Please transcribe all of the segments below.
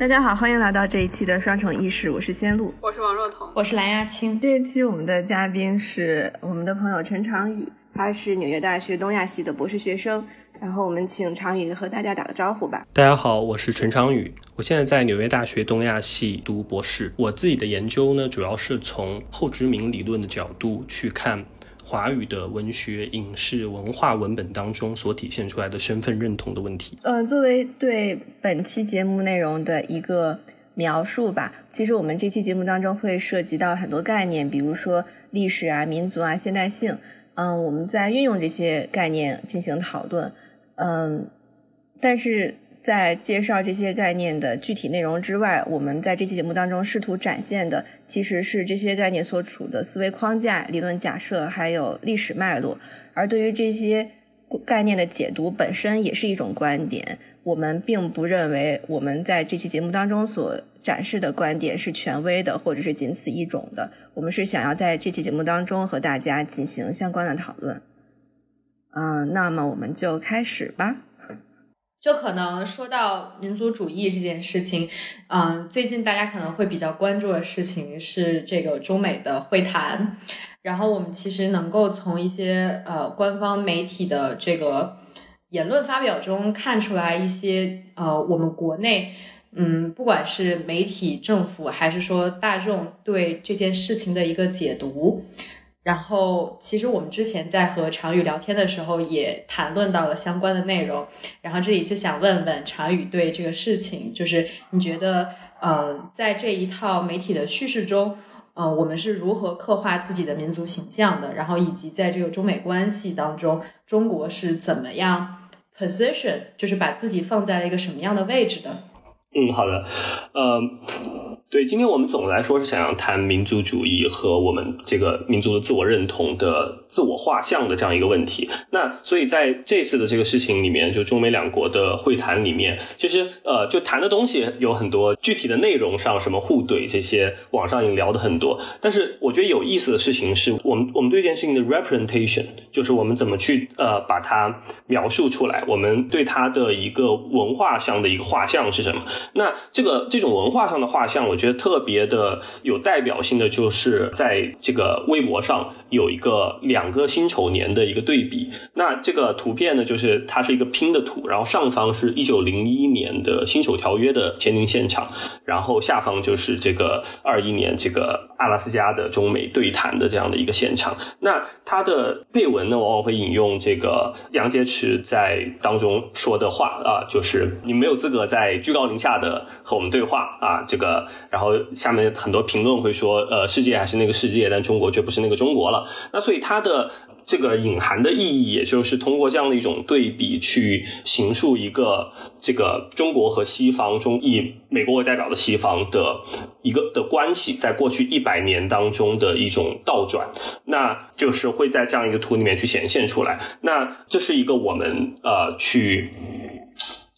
大家好，欢迎来到这一期的双重意识，我是仙露，我是王若彤，我是蓝亚青。这一期我们的嘉宾是我们的朋友陈长宇，他是纽约大学东亚系的博士学生。然后我们请长宇和大家打个招呼吧。大家好，我是陈长宇，我现在在纽约大学东亚系读博士。我自己的研究呢，主要是从后殖民理论的角度去看华语的文学、影视、文化文本当中所体现出来的身份认同的问题。呃，作为对本期节目内容的一个描述吧，其实我们这期节目当中会涉及到很多概念，比如说历史啊、民族啊、现代性。嗯，我们在运用这些概念进行讨论。嗯，但是在介绍这些概念的具体内容之外，我们在这期节目当中试图展现的其实是这些概念所处的思维框架、理论假设还有历史脉络。而对于这些概念的解读本身也是一种观点。我们并不认为我们在这期节目当中所展示的观点是权威的，或者是仅此一种的。我们是想要在这期节目当中和大家进行相关的讨论。嗯，那么我们就开始吧。就可能说到民族主义这件事情，嗯，最近大家可能会比较关注的事情是这个中美的会谈。然后我们其实能够从一些呃官方媒体的这个言论发表中看出来一些呃我们国内嗯不管是媒体、政府还是说大众对这件事情的一个解读。然后，其实我们之前在和常宇聊天的时候，也谈论到了相关的内容。然后这里就想问问常宇，对这个事情，就是你觉得，嗯，在这一套媒体的叙事中，嗯，我们是如何刻画自己的民族形象的？然后以及在这个中美关系当中，中国是怎么样 position，就是把自己放在了一个什么样的位置的？嗯，好的，呃。对，今天我们总的来说是想要谈民族主义和我们这个民族的自我认同的自我画像的这样一个问题。那所以在这次的这个事情里面，就中美两国的会谈里面，其实呃，就谈的东西有很多，具体的内容上什么互怼这些，网上已经聊的很多。但是我觉得有意思的事情是我们我们对这件事情的 representation，就是我们怎么去呃把它描述出来，我们对它的一个文化上的一个画像是什么？那这个这种文化上的画像，我。觉得特别的有代表性的，就是在这个微博上有一个两个辛丑年的一个对比。那这个图片呢，就是它是一个拼的图，然后上方是一九零一年的辛丑条约的签订现场，然后下方就是这个二一年这个阿拉斯加的中美对谈的这样的一个现场。那它的配文呢，往往会引用这个杨洁篪在当中说的话啊，就是你没有资格在居高临下的和我们对话啊，这个。然后下面很多评论会说，呃，世界还是那个世界，但中国却不是那个中国了。那所以它的这个隐含的意义，也就是通过这样的一种对比，去形塑一个这个中国和西方中以美国为代表的西方的一个的关系，在过去一百年当中的一种倒转，那就是会在这样一个图里面去显现出来。那这是一个我们呃去。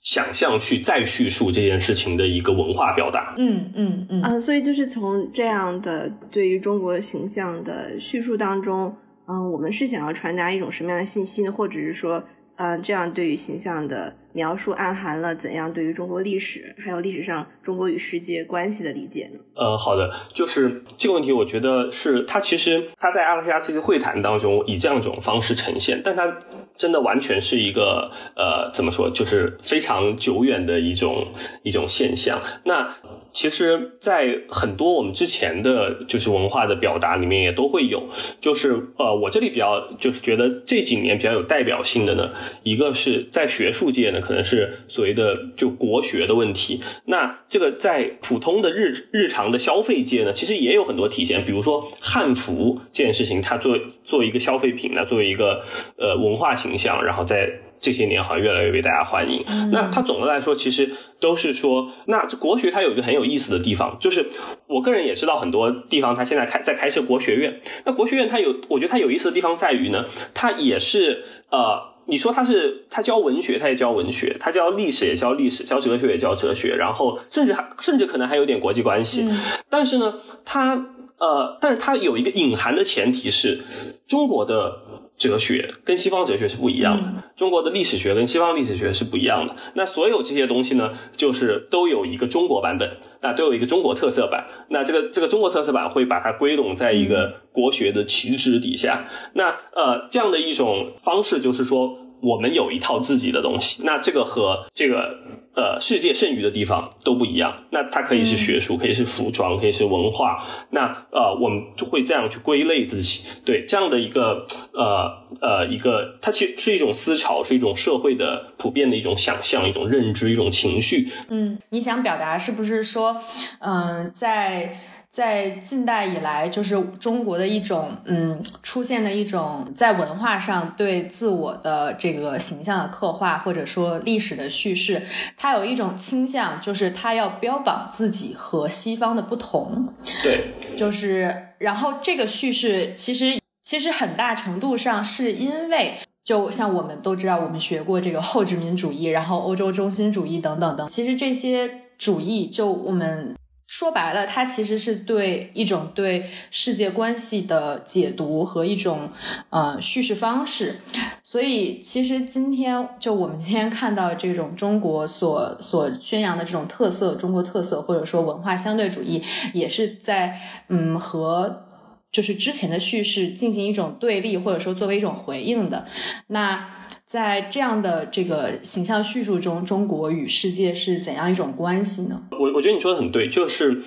想象去再叙述这件事情的一个文化表达，嗯嗯嗯啊，所以就是从这样的对于中国形象的叙述当中，嗯，我们是想要传达一种什么样的信息呢？或者是说，嗯，这样对于形象的描述暗含了怎样对于中国历史还有历史上中国与世界关系的理解呢？呃，好的，就是这个问题，我觉得是它其实它在阿拉斯加这次会谈当中以这样一种方式呈现，但它。真的完全是一个呃，怎么说，就是非常久远的一种一种现象。那其实，在很多我们之前的就是文化的表达里面，也都会有。就是呃，我这里比较就是觉得这几年比较有代表性的呢，一个是在学术界呢，可能是所谓的就国学的问题。那这个在普通的日日常的消费界呢，其实也有很多体现。比如说汉服这件事情，它作为作为一个消费品呢，作为一个呃文化。形象，然后在这些年好像越来越被大家欢迎。那它总的来说，其实都是说，那这国学它有一个很有意思的地方，就是我个人也知道很多地方，它现在开在开设国学院。那国学院它有，我觉得它有意思的地方在于呢，它也是呃，你说它是它教文学，它也教文学；它教历史也教历史，教哲学也教哲学，然后甚至还甚至可能还有点国际关系。但是呢，它呃，但是它有一个隐含的前提是中国的。哲学跟西方哲学是不一样的，中国的历史学跟西方历史学是不一样的。那所有这些东西呢，就是都有一个中国版本，那都有一个中国特色版。那这个这个中国特色版会把它归拢在一个国学的旗帜底下。那呃，这样的一种方式就是说。我们有一套自己的东西，那这个和这个呃世界剩余的地方都不一样。那它可以是学术，可以是服装，可以是文化。那呃，我们就会这样去归类自己。对这样的一个呃呃一个，它其实是一种思潮，是一种社会的普遍的一种想象、一种认知、一种情绪。嗯，你想表达是不是说，嗯，在。在近代以来，就是中国的一种，嗯，出现的一种在文化上对自我的这个形象的刻画，或者说历史的叙事，它有一种倾向，就是它要标榜自己和西方的不同。对，就是，然后这个叙事其实其实很大程度上是因为，就像我们都知道，我们学过这个后殖民主义，然后欧洲中心主义等等等，其实这些主义就我们。说白了，它其实是对一种对世界关系的解读和一种呃叙事方式。所以，其实今天就我们今天看到这种中国所所宣扬的这种特色，中国特色或者说文化相对主义，也是在嗯和就是之前的叙事进行一种对立，或者说作为一种回应的。那。在这样的这个形象叙述中，中国与世界是怎样一种关系呢？我我觉得你说的很对，就是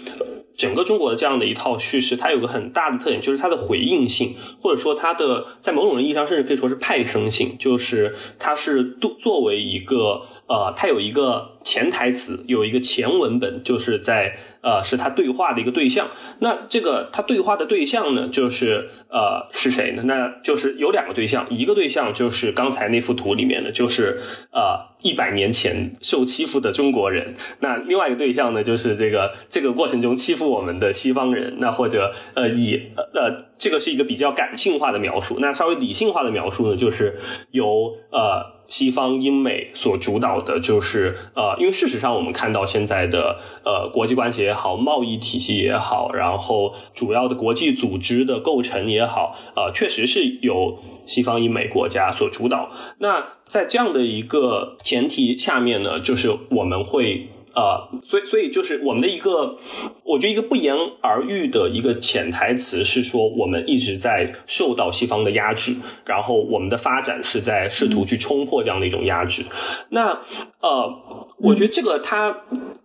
整个中国的这样的一套叙事，它有个很大的特点，就是它的回应性，或者说它的在某种意义上，甚至可以说是派生性，就是它是作作为一个呃，它有一个潜台词，有一个前文本，就是在。呃，是他对话的一个对象。那这个他对话的对象呢，就是呃是谁呢？那就是有两个对象，一个对象就是刚才那幅图里面的，就是呃一百年前受欺负的中国人。那另外一个对象呢，就是这个这个过程中欺负我们的西方人。那或者呃以呃这个是一个比较感性化的描述。那稍微理性化的描述呢，就是由呃。西方英美所主导的，就是呃，因为事实上我们看到现在的呃国际关系也好，贸易体系也好，然后主要的国际组织的构成也好，呃，确实是由西方英美国家所主导。那在这样的一个前提下面呢，就是我们会。呃，所以，所以就是我们的一个，我觉得一个不言而喻的一个潜台词是说，我们一直在受到西方的压制，然后我们的发展是在试图去冲破这样的一种压制。那呃，我觉得这个它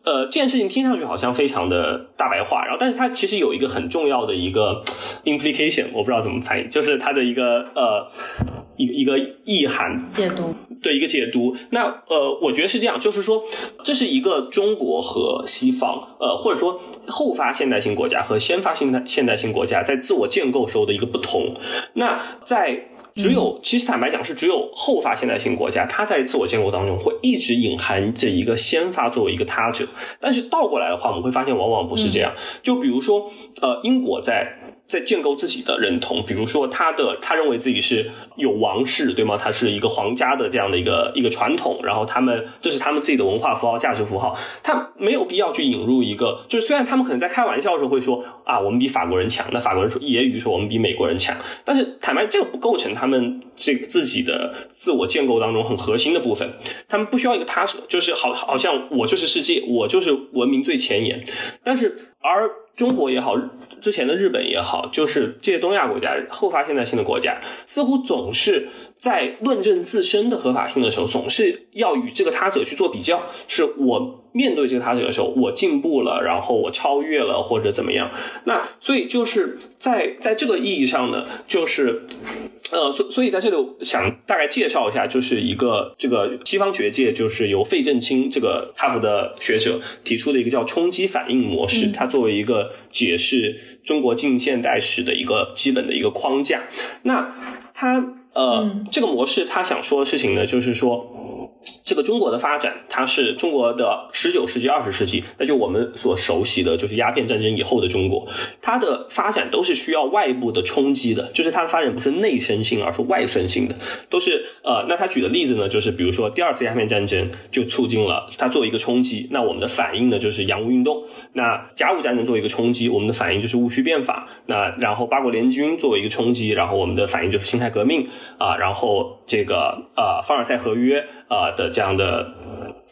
呃，这件事情听上去好像非常的大白话，然后，但是它其实有一个很重要的一个 implication，我不知道怎么翻译，就是它的一个呃，一一个意涵解读。对一个解读，那呃，我觉得是这样，就是说，这是一个中国和西方，呃，或者说后发现代性国家和先发现代现代性国家在自我建构时候的一个不同。那在只有，其实坦白讲是只有后发现代性国家，它在自我建构当中会一直隐含着一个先发作为一个他者。但是倒过来的话，我们会发现往往不是这样。就比如说，呃，英国在。在建构自己的认同，比如说他的他认为自己是有王室，对吗？他是一个皇家的这样的一个一个传统，然后他们这是他们自己的文化符号、价值符号，他没有必要去引入一个，就是虽然他们可能在开玩笑的时候会说啊，我们比法国人强，那法国人说揶揄说我们比美国人强，但是坦白这个不构成他们这个自己的自我建构当中很核心的部分，他们不需要一个他者，就是好好像我就是世界，我就是文明最前沿，但是而中国也好。之前的日本也好，就是这些东亚国家后发现代性的国家，似乎总是在论证自身的合法性的时候，总是要与这个他者去做比较。是我面对这个他者的时候，我进步了，然后我超越了，或者怎么样？那所以就是在在这个意义上呢，就是。呃，所所以在这里想大概介绍一下，就是一个这个西方学界，就是由费正清这个哈佛的学者提出的一个叫冲击反应模式，它作为一个解释中国近现代史的一个基本的一个框架。那它呃这个模式，他想说的事情呢，就是说。这个中国的发展，它是中国的十九世纪、二十世纪，那就我们所熟悉的就是鸦片战争以后的中国，它的发展都是需要外部的冲击的，就是它的发展不是内生性，而是外生性的，都是呃，那他举的例子呢，就是比如说第二次鸦片战争就促进了它作为一个冲击，那我们的反应呢就是洋务运动；那甲午战争作为一个冲击，我们的反应就是戊戌变法；那然后八国联军作为一个冲击，然后我们的反应就是辛亥革命啊，然后这个呃凡尔赛合约。啊的这样的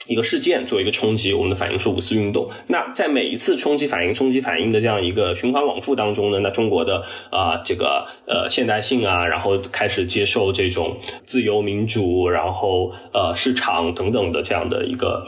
一个事件做一个冲击，我们的反应是五四运动。那在每一次冲击反应、冲击反应的这样一个循环往复当中呢，那中国的啊这个呃现代性啊，然后开始接受这种自由民主，然后呃市场等等的这样的一个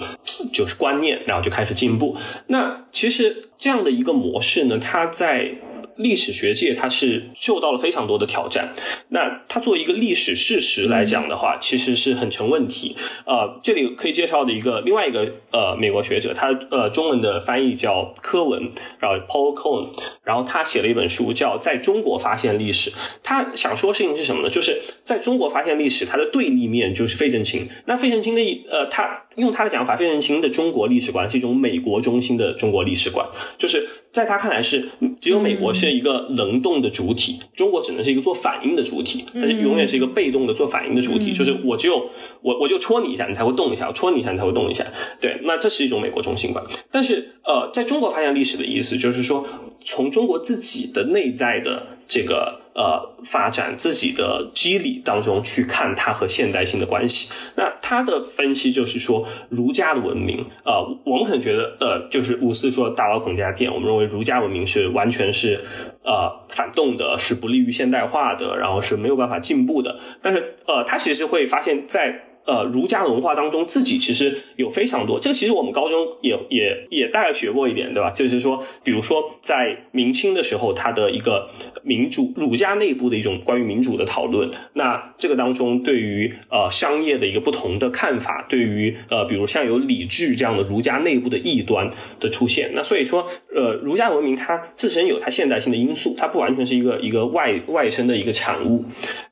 就是观念，然后就开始进步。那其实这样的一个模式呢，它在。历史学界它是受到了非常多的挑战，那它作为一个历史事实来讲的话，其实是很成问题。呃，这里可以介绍的一个另外一个呃美国学者，他呃中文的翻译叫柯文，然后 Paul Cohen，然后他写了一本书叫《在中国发现历史》。他想说的事情是什么呢？就是在中国发现历史，它的对立面就是费正清。那费正清的呃，他用他的讲法，费正清的中国历史观是一种美国中心的中国历史观，就是在他看来是只有美国是。一个能动的主体，中国只能是一个做反应的主体，但是永远是一个被动的做反应的主体。就是我只有我我就戳你一下，你才会动一下；我戳你一下，你才会动一下。对，那这是一种美国中心观。但是呃，在中国发现历史的意思，就是说从中国自己的内在的这个。呃，发展自己的机理当中去看它和现代性的关系。那他的分析就是说，儒家的文明，呃，我们可能觉得，呃，就是五四说大倒孔家片，我们认为儒家文明是完全是呃反动的，是不利于现代化的，然后是没有办法进步的。但是，呃，他其实会发现，在呃，儒家的文化当中，自己其实有非常多。这个其实我们高中也也也大概学过一点，对吧？就是说，比如说在明清的时候，它的一个民主儒家内部的一种关于民主的讨论。那这个当中对于呃商业的一个不同的看法，对于呃比如像有礼制这样的儒家内部的异端的出现。那所以说，呃，儒家文明它自身有它现代性的因素，它不完全是一个一个外外生的一个产物。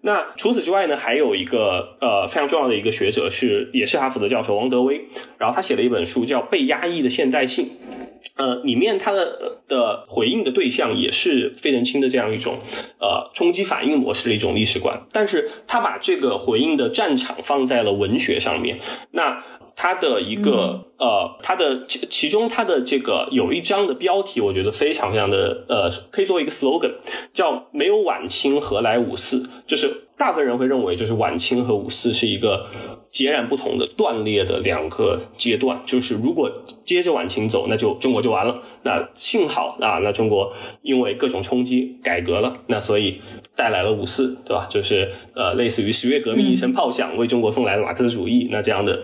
那除此之外呢，还有一个呃非常重要的一个学。学者是也是哈佛的教授王德威，然后他写了一本书叫《被压抑的现代性》，呃，里面他的的回应的对象也是费正清的这样一种呃冲击反应模式的一种历史观，但是他把这个回应的战场放在了文学上面。那他的一个呃，他的其其中他的这个有一章的标题，我觉得非常非常的呃，可以作为一个 slogan，叫“没有晚清何来五四”，就是大部分人会认为就是晚清和五四是一个。截然不同的断裂的两个阶段，就是如果接着往前走，那就中国就完了。那幸好啊，那中国因为各种冲击改革了，那所以带来了五四，对吧？就是呃，类似于十月革命一声炮响，为中国送来了马克思主义，那这样的。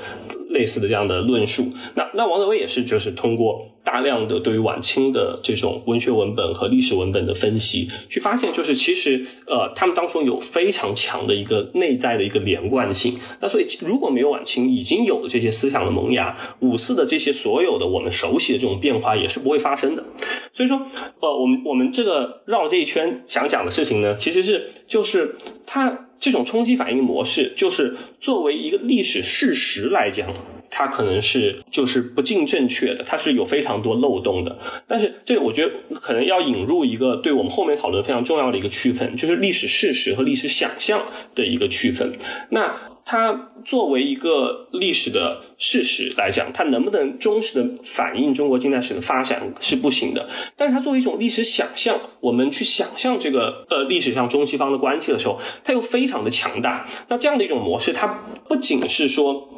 类似的这样的论述，那那王德威也是，就是通过大量的对于晚清的这种文学文本和历史文本的分析，去发现，就是其实呃，他们当中有非常强的一个内在的一个连贯性。那所以如果没有晚清已经有的这些思想的萌芽，五四的这些所有的我们熟悉的这种变化也是不会发生的。所以说，呃，我们我们这个绕这一圈想讲的事情呢，其实是就是他。这种冲击反应模式，就是作为一个历史事实来讲，它可能是就是不尽正确的，它是有非常多漏洞的。但是，这个我觉得可能要引入一个对我们后面讨论非常重要的一个区分，就是历史事实和历史想象的一个区分。那。它作为一个历史的事实来讲，它能不能忠实的反映中国近代史的发展是不行的。但是它作为一种历史想象，我们去想象这个呃历史上中西方的关系的时候，它又非常的强大。那这样的一种模式，它不仅是说。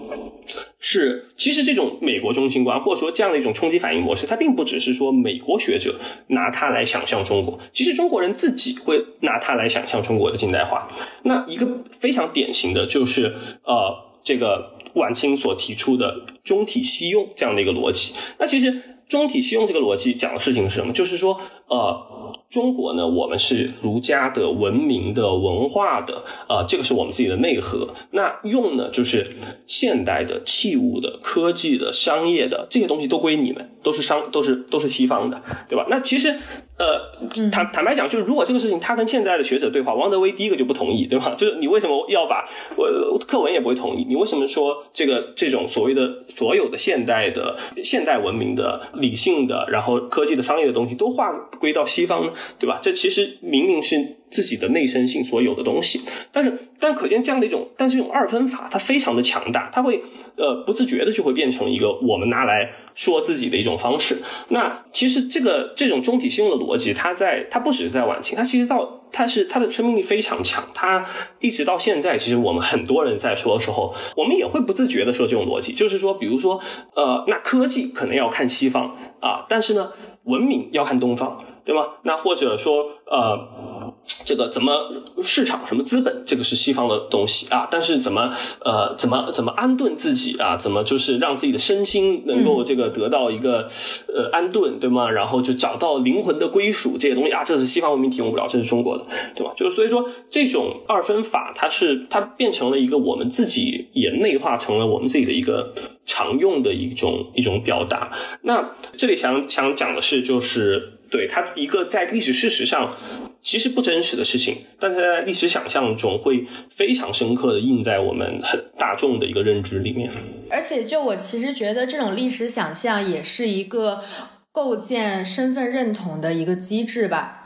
是，其实这种美国中心观，或者说这样的一种冲击反应模式，它并不只是说美国学者拿它来想象中国，其实中国人自己会拿它来想象中国的近代化。那一个非常典型的就是，呃，这个晚清所提出的中体西用这样的一个逻辑。那其实中体西用这个逻辑讲的事情是什么？就是说，呃，中国呢，我们是儒家的文明的文化的，啊，这个是我们自己的内核。那用呢，就是现代的器物的科技的商业的这些东西都归你们，都是商，都是都是西方的，对吧？那其实。呃，坦坦白讲，就是如果这个事情他跟现在的学者对话，王德威第一个就不同意，对吧？就是你为什么要把我课文也不会同意？你为什么说这个这种所谓的所有的现代的现代文明的理性的，然后科技的商业的东西都划归到西方呢？对吧？这其实明明是自己的内生性所有的东西，但是但可见这样的一种，但是这种二分法它非常的强大，它会。呃，不自觉的就会变成一个我们拿来说自己的一种方式。那其实这个这种中体性的逻辑，它在它不只是在晚清，它其实到它是它的生命力非常强。它一直到现在，其实我们很多人在说的时候，我们也会不自觉的说这种逻辑，就是说，比如说，呃，那科技可能要看西方啊，但是呢，文明要看东方，对吗？那或者说，呃。这个怎么市场什么资本，这个是西方的东西啊。但是怎么呃怎么怎么安顿自己啊？怎么就是让自己的身心能够这个得到一个呃安顿，对吗？然后就找到灵魂的归属这些东西啊，这是西方文明提供不了，这是中国的，对吧？就是所以说这种二分法，它是它变成了一个我们自己也内化成了我们自己的一个常用的一种一种表达。那这里想想讲的是，就是对它一个在历史事实上。其实不真实的事情，但它在历史想象中会非常深刻的印在我们很大众的一个认知里面。而且，就我其实觉得，这种历史想象也是一个构建身份认同的一个机制吧。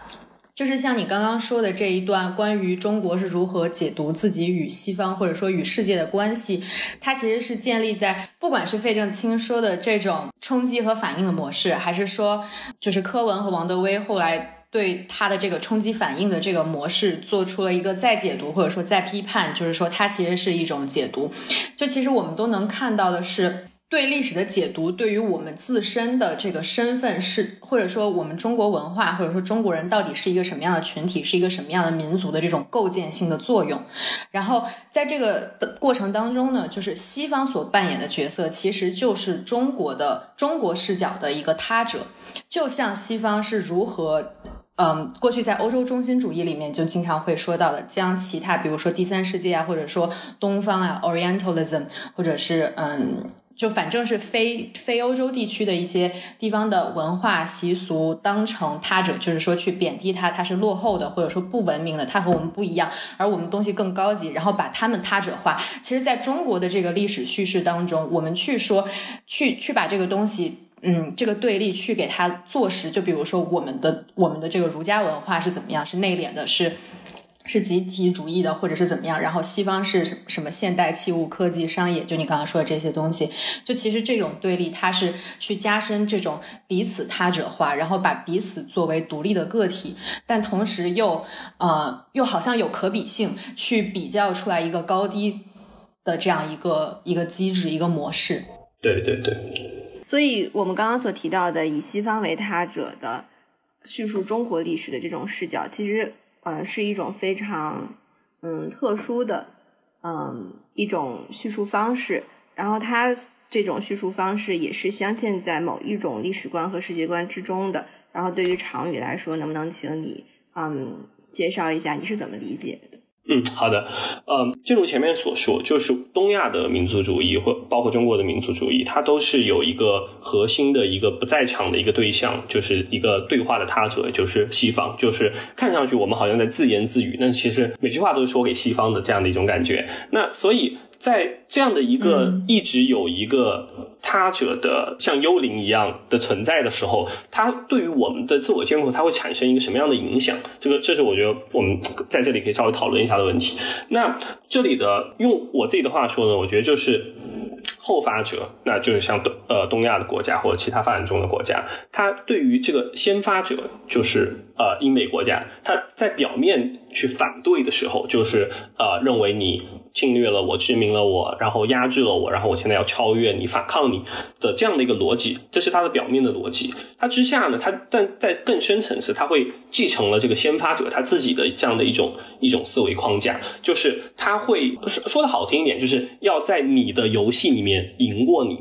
就是像你刚刚说的这一段，关于中国是如何解读自己与西方或者说与世界的关系，它其实是建立在不管是费正清说的这种冲击和反应的模式，还是说就是柯文和王德威后来。对他的这个冲击反应的这个模式做出了一个再解读，或者说再批判，就是说它其实是一种解读。就其实我们都能看到的是，对历史的解读，对于我们自身的这个身份是，或者说我们中国文化，或者说中国人到底是一个什么样的群体，是一个什么样的民族的这种构建性的作用。然后在这个的过程当中呢，就是西方所扮演的角色，其实就是中国的中国视角的一个他者，就像西方是如何。嗯，过去在欧洲中心主义里面就经常会说到的，将其他比如说第三世界啊，或者说东方啊，Orientalism，或者是嗯，就反正是非非欧洲地区的一些地方的文化习俗当成他者，就是说去贬低他，他是落后的，或者说不文明的，他和我们不一样，而我们东西更高级，然后把他们他者化。其实，在中国的这个历史叙事当中，我们去说，去去把这个东西。嗯，这个对立去给他坐实，就比如说我们的我们的这个儒家文化是怎么样，是内敛的，是是集体主义的，或者是怎么样？然后西方是什什么现代器物科技商业？就你刚刚说的这些东西，就其实这种对立，它是去加深这种彼此他者化，然后把彼此作为独立的个体，但同时又呃又好像有可比性，去比较出来一个高低的这样一个一个机制一个模式。对对对。所以，我们刚刚所提到的以西方为他者的叙述中国历史的这种视角，其实，嗯，是一种非常，嗯，特殊的，嗯，一种叙述方式。然后，它这种叙述方式也是镶嵌在某一种历史观和世界观之中的。然后，对于常语来说，能不能请你，嗯，介绍一下你是怎么理解？嗯，好的，嗯，正如前面所说，就是东亚的民族主义或包括中国的民族主义，它都是有一个核心的一个不在场的一个对象，就是一个对话的他者，就是西方，就是看上去我们好像在自言自语，但其实每句话都是说给西方的这样的一种感觉。那所以。在这样的一个一直有一个他者的像幽灵一样的存在的时候，他对于我们的自我监控，它会产生一个什么样的影响？这个，这是我觉得我们在这里可以稍微讨论一下的问题。那这里的用我自己的话说呢，我觉得就是后发者，那就是像东呃东亚的国家或者其他发展中的国家，他对于这个先发者，就是呃英美国家，他在表面去反对的时候，就是呃认为你。侵略了我，殖民了我，然后压制了我，然后我现在要超越你，反抗你的这样的一个逻辑，这是它的表面的逻辑。它之下呢，它但在更深层次，它会继承了这个先发者他自己的这样的一种一种思维框架，就是他会说说的好听一点，就是要在你的游戏里面赢过你，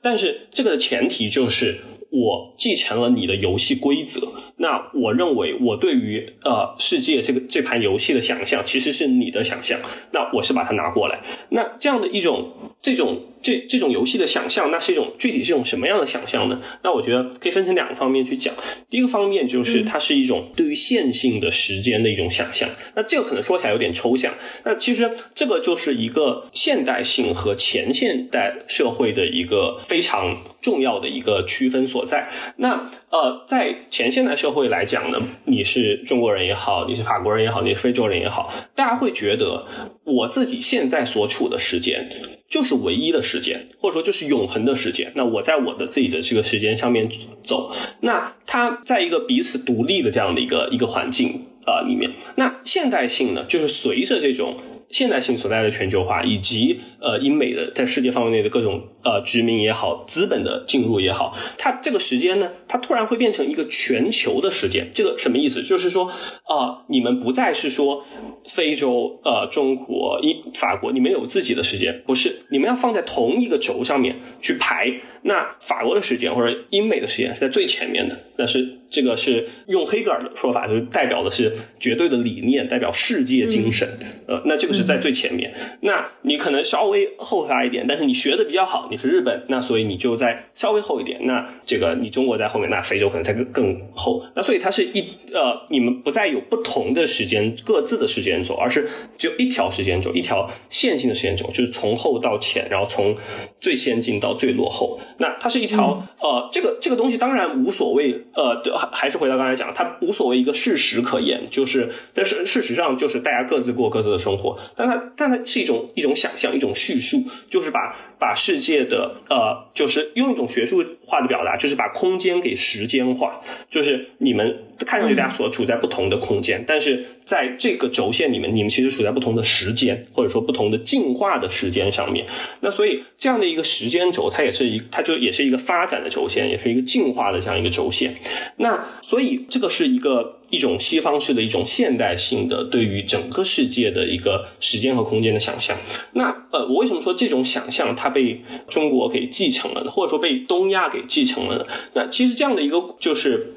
但是这个的前提就是我继承了你的游戏规则，那我认为我对于呃世界这个这盘游戏的想象其实是你的想象，那我是把它拿过来，那这样的一种这种这这种游戏的想象，那是一种具体是一种什么样的想象呢？那我觉得可以分成两个方面去讲。第一个方面就是它是一种对于线性的时间的一种想象，那这个可能说起来有点抽象，那其实这个就是一个现代性和前现代社会的一个非常重要的一个区分所所在。那呃，在前现代社会来讲呢，你是中国人也好，你是法国人也好，你是非洲人也好，大家会觉得我自己现在所处的时间就是唯一的时间，或者说就是永恒的时间。那我在我的自己的这个时间上面走，那它在一个彼此独立的这样的一个一个环境啊里面，那现代性呢，就是随着这种。现代性所在的全球化，以及呃英美的在世界范围内的各种呃殖民也好，资本的进入也好，它这个时间呢，它突然会变成一个全球的时间。这个什么意思？就是说啊，你们不再是说非洲、呃中国、英法国，你们有自己的时间，不是，你们要放在同一个轴上面去排。那法国的时间或者英美的时间是在最前面的，但是这个是用黑格尔的说法，就是代表的是绝对的理念，代表世界精神。呃，那这个是在最前面。那你可能稍微后发一点，但是你学的比较好，你是日本，那所以你就在稍微后一点。那这个你中国在后面，那非洲可能在更更后。那所以它是一呃，你们不再有不同的时间各自的时间轴，而是只有一条时间轴，一条线性的时间轴，就是从后到前，然后从最先进到最落后。那它是一条呃，这个这个东西当然无所谓，呃，还还是回到刚才讲，它无所谓一个事实可言，就是但是事实上就是大家各自过各自的生活，但它但它是一种一种想象，一种叙述，就是把把世界的呃，就是用一种学术化的表达，就是把空间给时间化，就是你们看上去大家所处在不同的空间，但是在这个轴线里面，你们其实处在不同的时间，或者说不同的进化的时间上面。那所以这样的一个时间轴，它也是一它。就也是一个发展的轴线，也是一个进化的这样一个轴线。那所以这个是一个一种西方式的一种现代性的对于整个世界的一个时间和空间的想象。那呃，我为什么说这种想象它被中国给继承了呢？或者说被东亚给继承了呢？那其实这样的一个就是，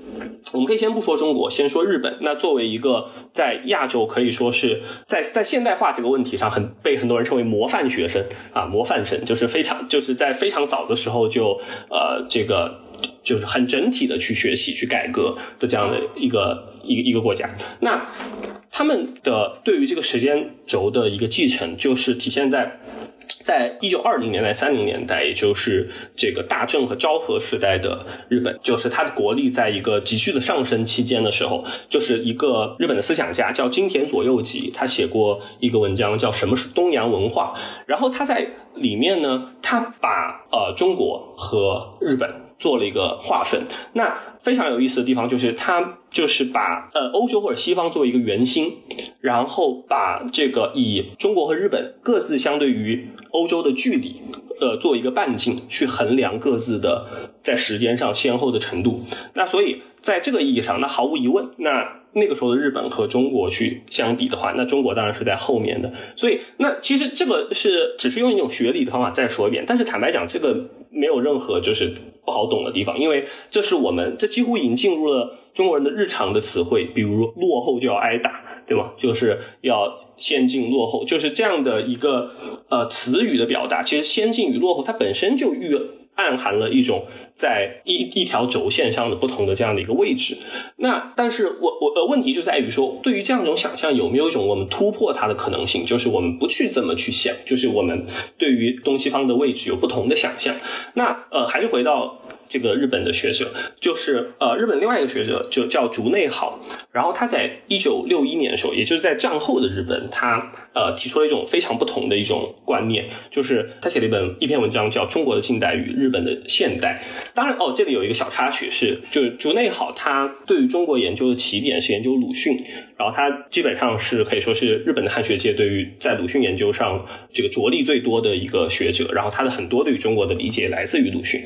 我们可以先不说中国，先说日本。那作为一个在亚洲可以说是在在现代化这个问题上很被很多人称为模范学生啊，模范生就是非常就是在非常早的时候就。呃，这个就是很整体的去学习、去改革的这样的一个一个一个国家。那他们的对于这个时间轴的一个继承，就是体现在在一九二零年代、三零年代，也就是这个大正和昭和时代的日本，就是它的国力在一个急剧的上升期间的时候，就是一个日本的思想家叫金田左右吉，他写过一个文章叫《什么是东洋文化》，然后他在。里面呢，他把呃中国和日本做了一个划分。那非常有意思的地方就是，它就是把呃欧洲或者西方作为一个圆心，然后把这个以中国和日本各自相对于欧洲的距离，呃，做一个半径去衡量各自的在时间上先后的程度。那所以在这个意义上，那毫无疑问，那。那个时候的日本和中国去相比的话，那中国当然是在后面的。所以，那其实这个是只是用一种学理的方法再说一遍。但是坦白讲，这个没有任何就是不好懂的地方，因为这是我们这几乎已经进入了中国人的日常的词汇，比如落后就要挨打，对吗？就是要先进落后，就是这样的一个呃词语的表达。其实先进与落后，它本身就预。暗含了一种在一一条轴线上的不同的这样的一个位置。那但是我我呃问题就在于说，对于这样一种想象，有没有一种我们突破它的可能性？就是我们不去这么去想，就是我们对于东西方的位置有不同的想象。那呃还是回到。这个日本的学者就是呃，日本另外一个学者就叫竹内好，然后他在一九六一年的时候，也就是在战后的日本，他呃提出了一种非常不同的一种观念，就是他写了一本一篇文章叫《中国的近代与日本的现代》。当然哦，这里有一个小插曲是，就是竹内好他对于中国研究的起点是研究鲁迅，然后他基本上是可以说是日本的汉学界对于在鲁迅研究上这个着力最多的一个学者，然后他的很多对于中国的理解来自于鲁迅。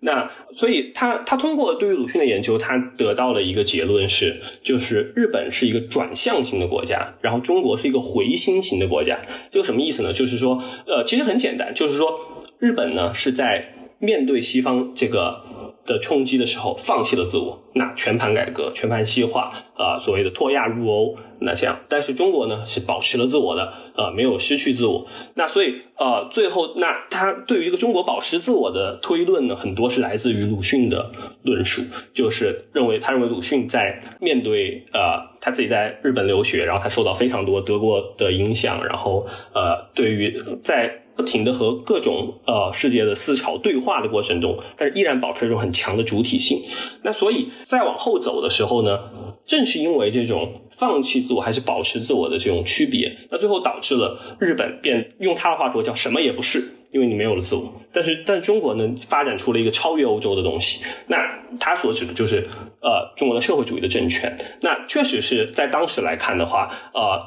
那所以他他通过对于鲁迅的研究，他得到了一个结论是，就是日本是一个转向型的国家，然后中国是一个回心型的国家。这个什么意思呢？就是说，呃，其实很简单，就是说，日本呢是在面对西方这个。的冲击的时候放弃了自我，那全盘改革、全盘西化啊，所谓的脱亚入欧，那这样，但是中国呢是保持了自我的，呃，没有失去自我，那所以呃，最后那他对于一个中国保持自我的推论呢，很多是来自于鲁迅的论述，就是认为他认为鲁迅在面对呃他自己在日本留学，然后他受到非常多德国的影响，然后呃对于在。不停的和各种呃世界的思潮对话的过程中，但是依然保持一种很强的主体性。那所以再往后走的时候呢，正是因为这种放弃自我还是保持自我的这种区别，那最后导致了日本变用他的话说叫什么也不是，因为你没有了自我。但是但中国呢，发展出了一个超越欧洲的东西。那他所指的就是呃中国的社会主义的政权。那确实是在当时来看的话，呃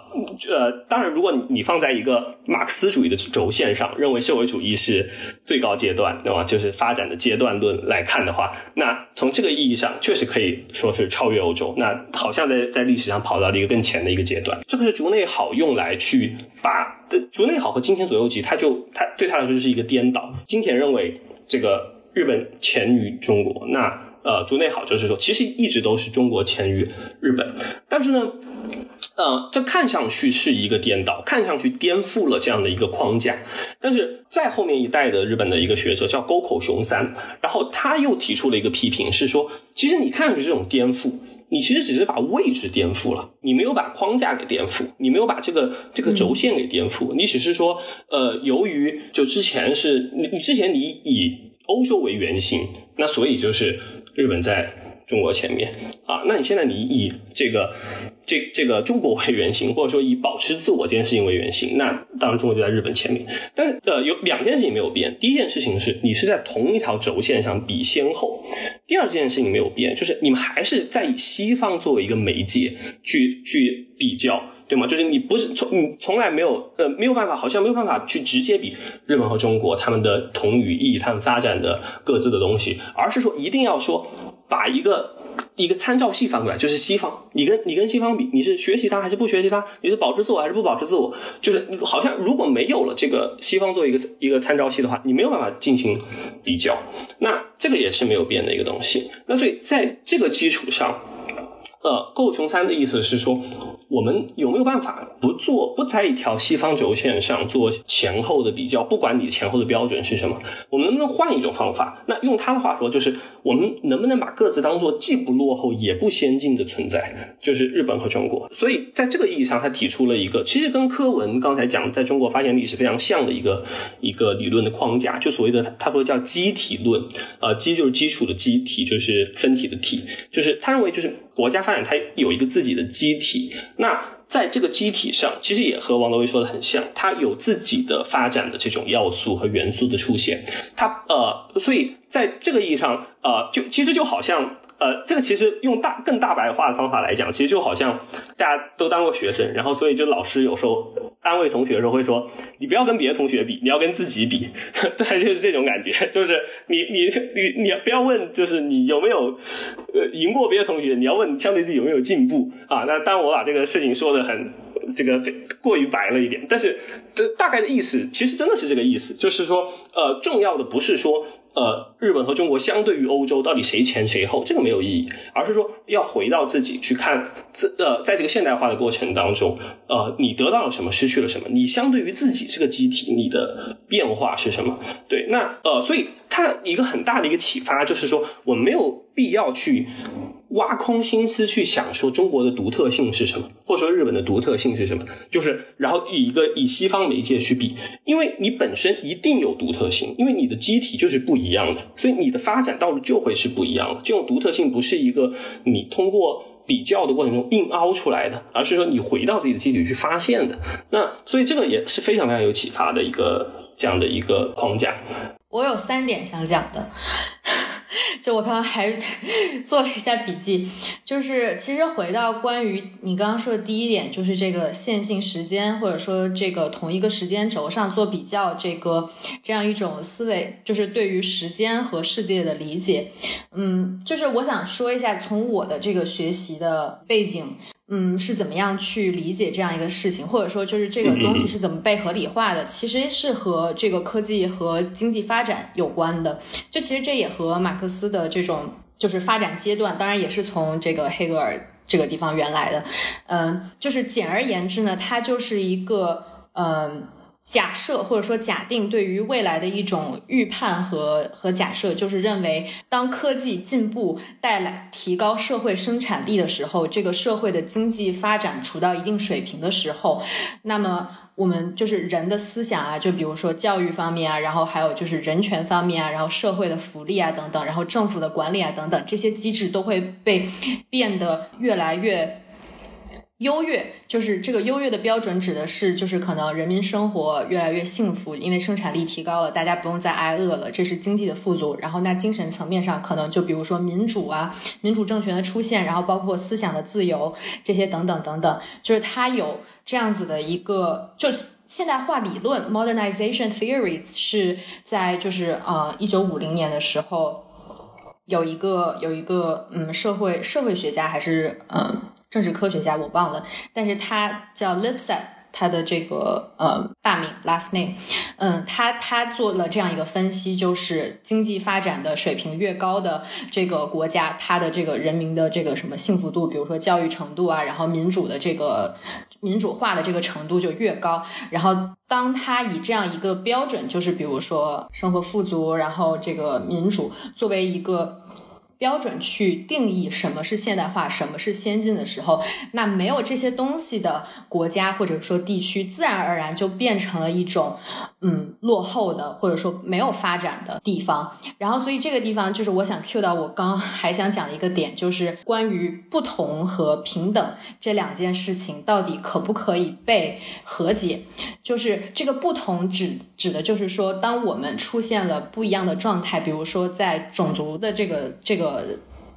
呃，当然如果你你放在一个马克思主义的轴线上，认为社会主义是最高阶段，对吧？就是发展的阶段论来看的话，那从这个意义上确实可以说是超越欧洲。那好像在在历史上跑到了一个更前的一个阶段。这个是竹内好用来去把竹内好和金田左右吉，他就他对他来说就是一个颠倒。金田认为这个日本前于中国，那呃竹内好就是说，其实一直都是中国前于日本，但是呢，呃，这看上去是一个颠倒，看上去颠覆了这样的一个框架。但是在后面一代的日本的一个学者叫沟口雄三，然后他又提出了一个批评，是说，其实你看上去这种颠覆。你其实只是把位置颠覆了，你没有把框架给颠覆，你没有把这个这个轴线给颠覆，你只是说，呃，由于就之前是你你之前你以欧洲为原型，那所以就是日本在中国前面。啊，那你现在你以这个这这个中国为原型，或者说以保持自我这件事情为原型，那当然中国就在日本前面。但是呃，有两件事情没有变，第一件事情是你是在同一条轴线上比先后。第二件事情没有变，就是你们还是在以西方作为一个媒介去去比较，对吗？就是你不是从你从来没有呃没有办法，好像没有办法去直接比日本和中国他们的同语义、他们发展的各自的东西，而是说一定要说把一个。一个参照系反过来就是西方，你跟你跟西方比，你是学习它还是不学习它？你是保持自我还是不保持自我？就是好像如果没有了这个西方做一个一个参照系的话，你没有办法进行比较。那这个也是没有变的一个东西。那所以在这个基础上。呃，构穷三的意思是说，我们有没有办法不做，不在一条西方轴线上做前后的比较？不管你前后的标准是什么，我们能不能换一种方法？那用他的话说，就是我们能不能把各自当做既不落后也不先进的存在？就是日本和中国。所以在这个意义上，他提出了一个其实跟柯文刚才讲在中国发现历史非常像的一个一个理论的框架，就所谓的他说叫机体论。呃，基就是基础的机体，就是身体的体，就是他认为就是。国家发展它有一个自己的机体，那在这个机体上，其实也和王德威说的很像，它有自己的发展的这种要素和元素的出现，它呃，所以在这个意义上，呃，就其实就好像。呃，这个其实用大更大白话的方法来讲，其实就好像大家都当过学生，然后所以就老师有时候安慰同学的时候会说：“你不要跟别的同学比，你要跟自己比。”对，就是这种感觉，就是你你你你不要问，就是你有没有呃赢过别的同学，你要问相对自己有没有进步啊。那当然我把这个事情说的很这个过于白了一点，但是这大概的意思其实真的是这个意思，就是说呃，重要的不是说。呃，日本和中国相对于欧洲，到底谁前谁后？这个没有意义，而是说要回到自己去看，自呃，在这个现代化的过程当中，呃，你得到了什么，失去了什么？你相对于自己这个机体，你的变化是什么？对，那呃，所以它一个很大的一个启发就是说，我没有必要去。挖空心思去想说中国的独特性是什么，或者说日本的独特性是什么，就是然后以一个以西方媒介去比，因为你本身一定有独特性，因为你的机体就是不一样的，所以你的发展道路就会是不一样的。这种独特性不是一个你通过比较的过程中硬凹出来的，而是说你回到自己的机体去发现的。那所以这个也是非常非常有启发的一个这样的一个框架。我有三点想讲的。就我刚刚还 做了一下笔记，就是其实回到关于你刚刚说的第一点，就是这个线性时间或者说这个同一个时间轴上做比较，这个这样一种思维，就是对于时间和世界的理解。嗯，就是我想说一下，从我的这个学习的背景，嗯，是怎么样去理解这样一个事情，或者说就是这个东西是怎么被合理化的？其实是和这个科技和经济发展有关的。就其实这也和马克思的这种就是发展阶段，当然也是从这个黑格尔这个地方原来的。嗯，就是简而言之呢，它就是一个嗯。假设或者说假定对于未来的一种预判和和假设，就是认为当科技进步带来提高社会生产力的时候，这个社会的经济发展处到一定水平的时候，那么我们就是人的思想啊，就比如说教育方面啊，然后还有就是人权方面啊，然后社会的福利啊等等，然后政府的管理啊等等，这些机制都会被变得越来越。优越就是这个优越的标准，指的是就是可能人民生活越来越幸福，因为生产力提高了，大家不用再挨饿了，这是经济的富足。然后那精神层面上，可能就比如说民主啊，民主政权的出现，然后包括思想的自由这些等等等等，就是它有这样子的一个就现代化理论 （modernization theories） 是在就是呃一九五零年的时候有一个有一个嗯社会社会学家还是嗯。政治科学家我忘了，但是他叫 Lipset，他的这个呃大名 last name，嗯，他他做了这样一个分析，就是经济发展的水平越高的这个国家，它的这个人民的这个什么幸福度，比如说教育程度啊，然后民主的这个民主化的这个程度就越高。然后当他以这样一个标准，就是比如说生活富足，然后这个民主作为一个。标准去定义什么是现代化，什么是先进的时候，那没有这些东西的国家或者说地区，自然而然就变成了一种嗯落后的或者说没有发展的地方。然后，所以这个地方就是我想 cue 到我刚还想讲的一个点，就是关于不同和平等这两件事情到底可不可以被和解？就是这个不同指指的就是说，当我们出现了不一样的状态，比如说在种族的这个这个。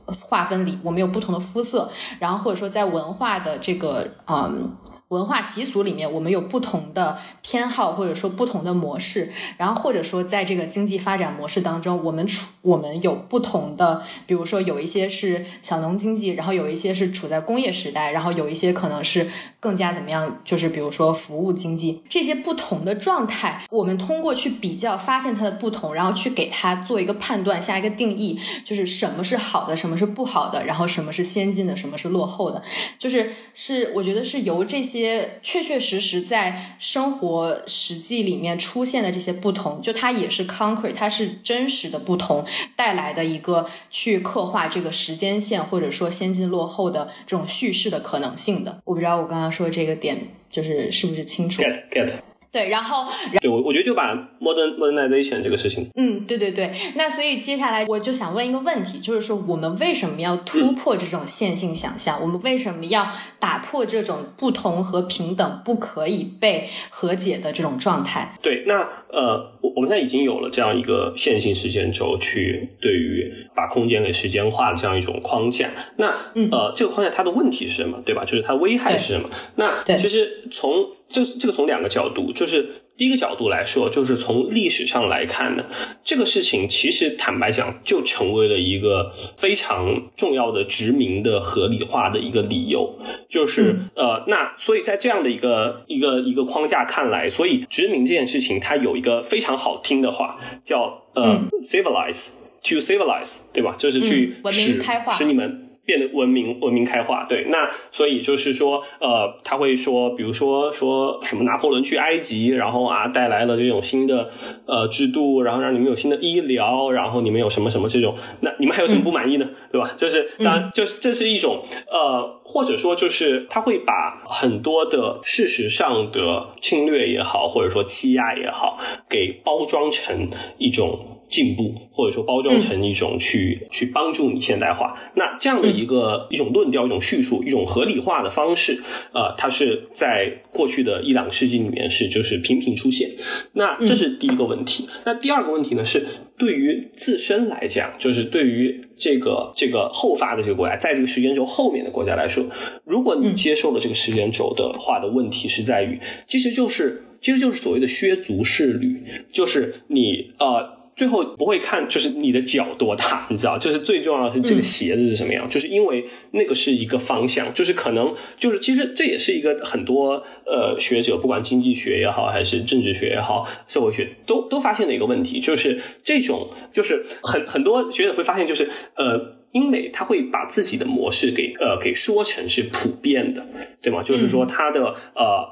呃，划分里我们有不同的肤色，然后或者说在文化的这个嗯。文化习俗里面，我们有不同的偏好，或者说不同的模式，然后或者说在这个经济发展模式当中，我们处我们有不同的，比如说有一些是小农经济，然后有一些是处在工业时代，然后有一些可能是更加怎么样，就是比如说服务经济这些不同的状态，我们通过去比较发现它的不同，然后去给它做一个判断，下一个定义，就是什么是好的，什么是不好的，然后什么是先进的，什么是落后的，就是是我觉得是由这些。些确确实实在生活实际里面出现的这些不同，就它也是 concrete，它是真实的不同带来的一个去刻画这个时间线或者说先进落后的这种叙事的可能性的。我不知道我刚刚说这个点就是是不是清楚？get get。对，然后，对我我觉得就把 modern modernization 这个事情，嗯，对对对，那所以接下来我就想问一个问题，就是说我们为什么要突破这种线性想象？我们为什么要打破这种不同和平等不可以被和解的这种状态？对，那呃，我我们现在已经有了这样一个线性时间轴，去对于把空间给时间化的这样一种框架。那呃，这个框架它的问题是什么？对吧？就是它危害是什么？那其实从这这个从两个角度，就是第一个角度来说，就是从历史上来看呢，这个事情其实坦白讲，就成为了一个非常重要的殖民的合理化的一个理由，就是呃，那所以在这样的一个一个一个框架看来，所以殖民这件事情，它有一个非常好听的话，叫呃，civilize to civilize，对吧？就是去使使你们。变得文明文明开化，对，那所以就是说，呃，他会说，比如说说什么拿破仑去埃及，然后啊带来了这种新的呃制度，然后让你们有新的医疗，然后你们有什么什么这种，那你们还有什么不满意呢？对吧？就是当然，就是这是一种呃，或者说就是他会把很多的事实上的侵略也好，或者说欺压也好，给包装成一种。进步，或者说包装成一种去去帮助你现代化，那这样的一个一种论调、一种叙述、一种合理化的方式，呃，它是在过去的一两个世纪里面是就是频频出现。那这是第一个问题。那第二个问题呢，是对于自身来讲，就是对于这个这个后发的这个国家，在这个时间轴后面的国家来说，如果你接受了这个时间轴的话，的问题是在于，其实就是其实就是所谓的削足适履，就是你呃。最后不会看就是你的脚多大，你知道，就是最重要的是这个鞋子是什么样，就是因为那个是一个方向，就是可能就是其实这也是一个很多呃学者，不管经济学也好，还是政治学也好，社会学都都发现的一个问题，就是这种就是很很多学者会发现，就是呃。英美它会把自己的模式给呃给说成是普遍的，对吗？就是说它的呃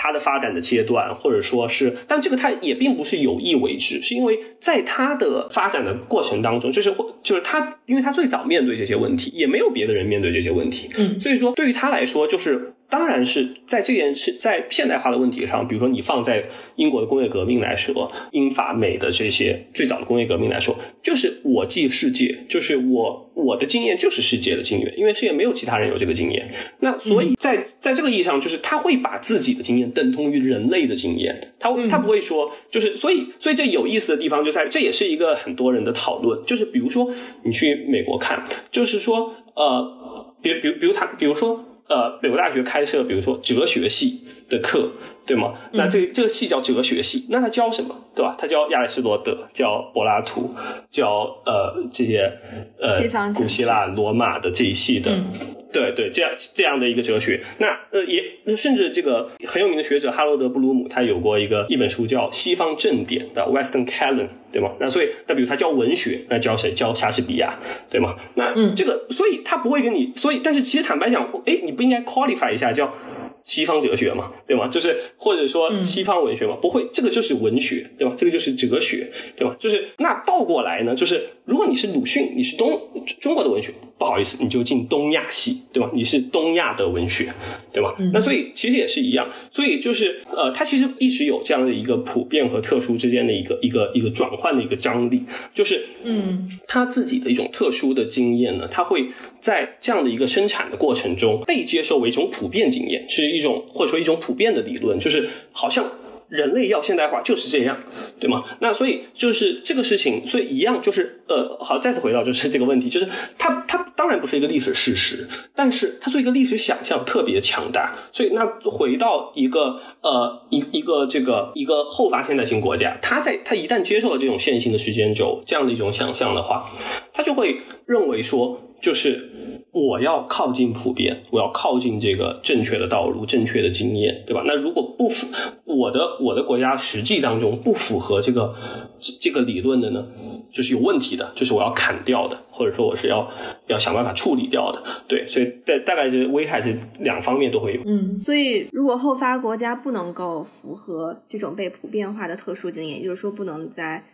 它的发展的阶段，或者说是，但这个它也并不是有意为之，是因为在它的发展的过程当中，就是或就是它，因为它最早面对这些问题，也没有别的人面对这些问题，嗯，所以说对于他来说，就是当然是在这件事在现代化的问题上，比如说你放在英国的工业革命来说，英法美的这些最早的工业革命来说，就是我即世界，就是我。我的经验就是世界的经验，因为世界没有其他人有这个经验。那所以在在这个意义上，就是他会把自己的经验等同于人类的经验。他他不会说，就是所以所以这有意思的地方就在这也是一个很多人的讨论。就是比如说你去美国看，就是说呃，比比比如他比如说呃，美国大学开设比如说哲学系的课。对吗？那这这个系叫哲学系，那他教什么？对吧？他教亚里士多德，教柏拉图，教呃这些呃古希腊、罗马的这一系的，对对，这样这样的一个哲学。那呃也甚至这个很有名的学者哈罗德·布鲁姆，他有过一个一本书叫《西方正典》的 Western Canon，对吗？那所以那比如他教文学，那教谁？教莎士比亚，对吗？那这个所以他不会跟你，所以但是其实坦白讲，哎，你不应该 qualify 一下叫。西方哲学嘛，对吗？就是或者说西方文学嘛，不会，这个就是文学，对吧？这个就是哲学，对吧？就是那倒过来呢，就是如果你是鲁迅，你是东中国的文学，不好意思，你就进东亚系，对吧？你是东亚的文学，对吧？那所以其实也是一样，所以就是呃，它其实一直有这样的一个普遍和特殊之间的一个一个一个转换的一个张力，就是嗯，他自己的一种特殊的经验呢，他会在这样的一个生产的过程中被接受为一种普遍经验，是。一种或者说一种普遍的理论，就是好像人类要现代化就是这样，对吗？那所以就是这个事情，所以一样就是呃，好，再次回到就是这个问题，就是它它当然不是一个历史事实，但是它做一个历史想象特别强大。所以那回到一个呃一一个这个一个后发现代性国家，它在它一旦接受了这种线性的时间轴这样的一种想象的话，它就会认为说就是。我要靠近普遍，我要靠近这个正确的道路、正确的经验，对吧？那如果不符我的我的国家实际当中不符合这个这个理论的呢，就是有问题的，就是我要砍掉的，或者说我是要要想办法处理掉的。对，所以大大概这危害是两方面都会有。嗯，所以如果后发国家不能够符合这种被普遍化的特殊经验，也就是说不能在。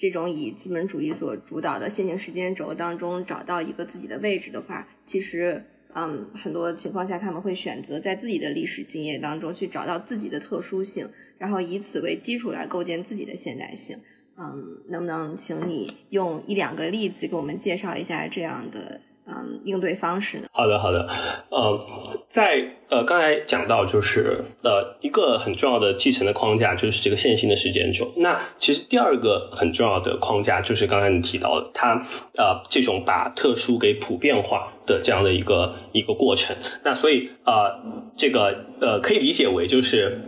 这种以资本主义所主导的线性时间轴当中找到一个自己的位置的话，其实，嗯，很多情况下他们会选择在自己的历史经验当中去找到自己的特殊性，然后以此为基础来构建自己的现代性。嗯，能不能请你用一两个例子给我们介绍一下这样的？嗯，应对方式呢？好的，好的。呃，在呃刚才讲到，就是呃一个很重要的继承的框架，就是这个线性的时间轴。那其实第二个很重要的框架，就是刚才你提到的，它呃这种把特殊给普遍化的这样的一个一个过程。那所以呃这个呃可以理解为，就是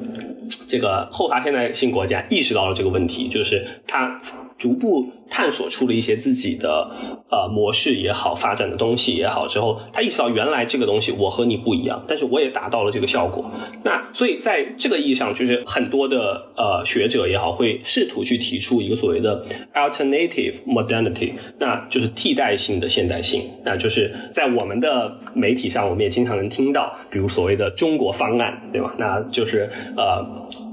这个后发现代性国家意识到了这个问题，就是它。逐步探索出了一些自己的呃模式也好，发展的东西也好之后，他意识到原来这个东西我和你不一样，但是我也达到了这个效果。那所以在这个意义上，就是很多的呃学者也好，会试图去提出一个所谓的 alternative modernity，那就是替代性的现代性。那就是在我们的媒体上，我们也经常能听到，比如所谓的中国方案，对吧？那就是呃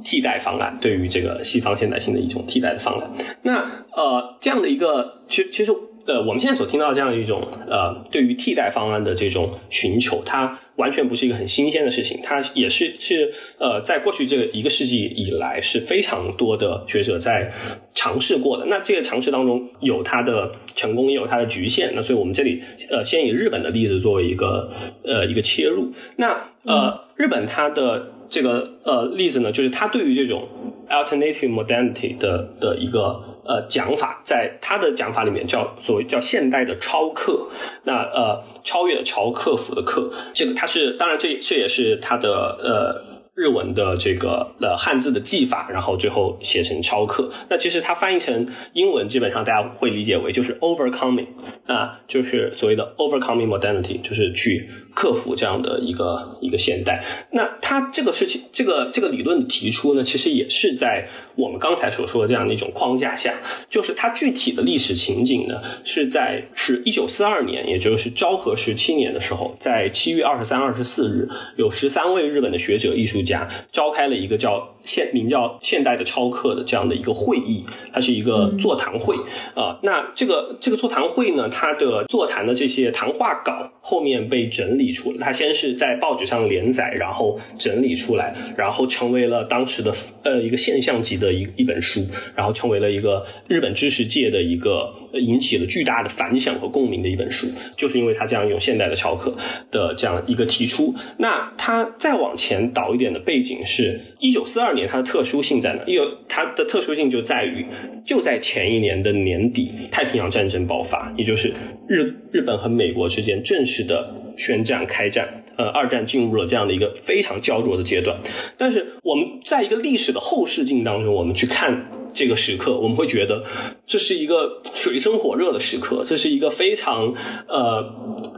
替代方案，对于这个西方现代性的一种替代的方案。那呃，这样的一个，其实其实呃，我们现在所听到这样的一种呃，对于替代方案的这种寻求，它完全不是一个很新鲜的事情，它也是是呃，在过去这个一个世纪以来是非常多的学者在尝试过的。那这个尝试当中有它的成功，也有它的局限。那所以我们这里呃，先以日本的例子作为一个呃一个切入。那呃，日本它的这个呃例子呢，就是它对于这种 alternative modernity 的的一个。呃，讲法在他的讲法里面叫所谓叫现代的超克，那呃超越的超克服的克，这个他是当然这这也是他的呃日文的这个呃汉字的记法，然后最后写成超课。那其实它翻译成英文，基本上大家会理解为就是 overcoming 啊，就是所谓的 overcoming modernity，就是去克服这样的一个一个现代。那它这个事情，这个这个理论提出呢，其实也是在我们刚才所说的这样的一种框架下，就是它具体的历史情景呢，是在是一九四二年，也就是昭和十七年的时候，在七月二十三、二十四日，有十三位日本的学者艺术家召开了一个叫现名叫现代的超课的这样的一个会议，它是一个座谈会啊、那这个这个座谈会呢，它的座谈的这些谈话稿后面被整理出来，它先是在报纸上连载，然后整理出来，然后成为了当时的呃一个现象级的一一本书，然后成为了一个日本知识界的一个呃引起了巨大的反响和共鸣的一本书，就是因为它这样用现代的超课的这样一个提出。那它再往前倒一点的背景是，一九四二年它的特殊性在哪？因为它的特殊性就在于，就在前一年的年底，太平洋战争爆发，也就是日日本和美国之间正式的宣战开战。呃，二战进入了这样的一个非常焦灼的阶段，但是我们在一个历史的后视镜当中，我们去看这个时刻，我们会觉得这是一个水深火热的时刻，这是一个非常呃，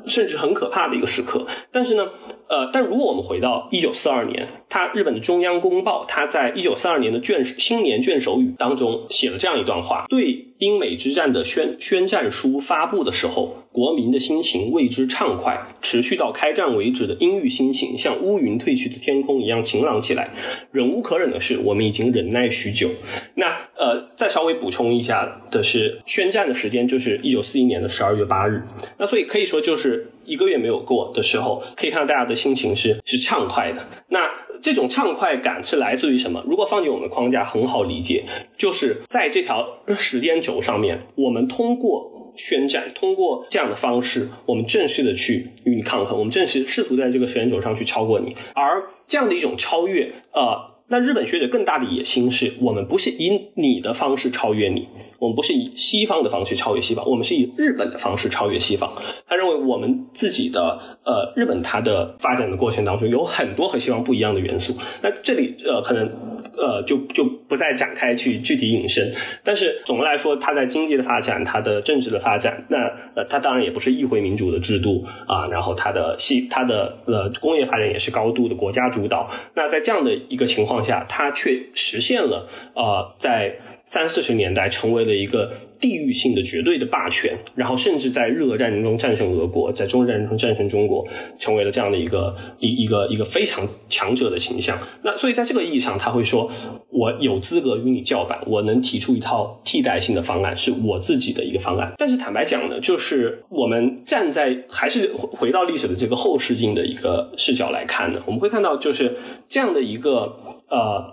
甚至很可怕的一个时刻。但是呢，呃，但如果我们回到一九四二年，他日本的中央公报，他在一九四二年的卷新年卷首语当中写了这样一段话：对英美之战的宣宣战书发布的时候，国民的心情为之畅快，持续到开战为止的阴郁心情，像乌云褪去的天空一样晴朗起来。忍无可忍的是，我们已经忍耐许久。那呃，再稍微补充一下的是，宣战的时间就是一九四一年的十二月八日。那所以可以说，就是一个月没有过的时候，可以看到大家的心情是是畅快的。那这种畅快感是来自于什么？如果放进我们的框架，很好理解，就是在这条时间轴上面，我们通过宣战，通过这样的方式，我们正式的去与你抗衡，我们正式试图在这个时间轴上去超过你。而这样的一种超越，呃。那日本学者更大的野心是我们不是以你的方式超越你，我们不是以西方的方式超越西方，我们是以日本的方式超越西方。他认为我们自己的呃日本它的发展的过程当中有很多和西方不一样的元素。那这里呃可能呃就就不再展开去具体引申，但是总的来说，它在经济的发展，它的政治的发展，那呃它当然也不是议会民主的制度啊，然后它的西它的呃工业发展也是高度的国家主导。那在这样的一个情况下，它却实现了呃，在三四十年代成为了一个地域性的绝对的霸权，然后甚至在日俄战争中战胜俄国，在中日战争中战胜中国，成为了这样的一个一一个一个非常强者的形象。那所以在这个意义上，他会说，我有资格与你叫板，我能提出一套替代性的方案，是我自己的一个方案。但是坦白讲呢，就是我们站在还是回回到历史的这个后视镜的一个视角来看呢，我们会看到就是这样的一个。呃，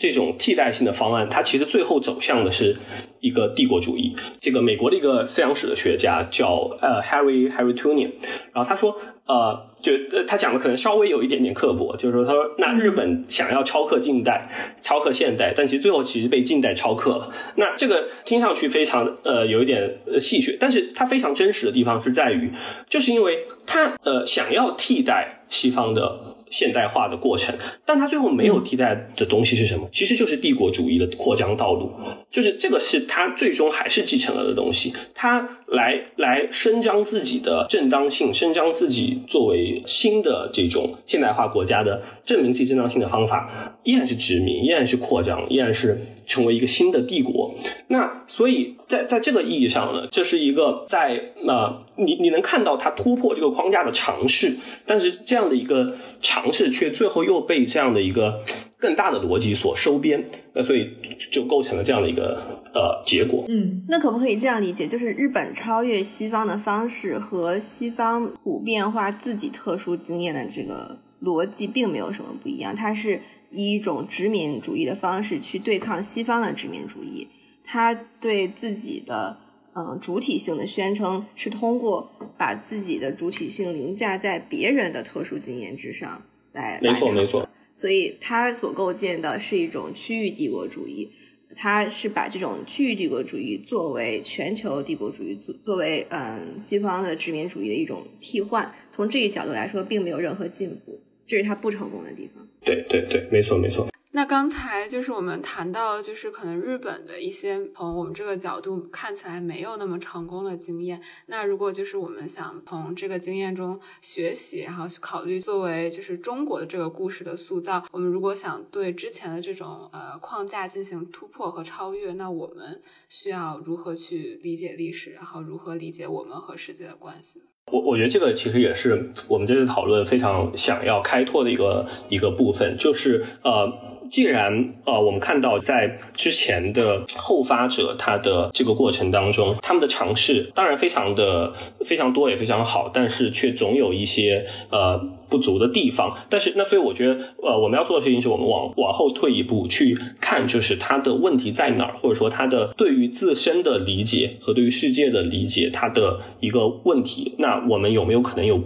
这种替代性的方案，它其实最后走向的是一个帝国主义。这个美国的一个思想史的学家叫呃 Harry Harry Tunian，然后他说，呃，就呃他讲的可能稍微有一点点刻薄，就是说，他说那日本想要超克近代、超克现代，但其实最后其实被近代超克了。那这个听上去非常呃有一点戏谑，但是它非常真实的地方是在于，就是因为他呃想要替代西方的。现代化的过程，但它最后没有替代的东西是什么？其实就是帝国主义的扩张道路，就是这个是它最终还是继承了的东西。它来来伸张自己的正当性，伸张自己作为新的这种现代化国家的证明自己正当性的方法，依然是殖民，依然是扩张，依然是成为一个新的帝国。那所以在在这个意义上呢，这是一个在呃你你能看到它突破这个框架的尝试，但是这样的一个。尝试却最后又被这样的一个更大的逻辑所收编，那所以就构成了这样的一个呃结果。嗯，那可不可以这样理解，就是日本超越西方的方式和西方普遍化自己特殊经验的这个逻辑并没有什么不一样？它是以一种殖民主义的方式去对抗西方的殖民主义，它对自己的。嗯，主体性的宣称是通过把自己的主体性凌驾在别人的特殊经验之上来没错没错。所以他所构建的是一种区域帝国主义，他是把这种区域帝国主义作为全球帝国主义作作为嗯西方的殖民主义的一种替换。从这一角度来说，并没有任何进步，这是他不成功的地方。对对对，没错没错。那刚才就是我们谈到，就是可能日本的一些从我们这个角度看起来没有那么成功的经验。那如果就是我们想从这个经验中学习，然后去考虑作为就是中国的这个故事的塑造，我们如果想对之前的这种呃框架进行突破和超越，那我们需要如何去理解历史，然后如何理解我们和世界的关系呢？我我觉得这个其实也是我们这次讨论非常想要开拓的一个一个部分，就是呃。既然呃，我们看到在之前的后发者他的这个过程当中，他们的尝试当然非常的非常多也非常好，但是却总有一些呃不足的地方。但是那所以我觉得呃我们要做的事情是我们往往后退一步去看，就是他的问题在哪儿，或者说他的对于自身的理解和对于世界的理解，他的一个问题。那我们有没有可能有？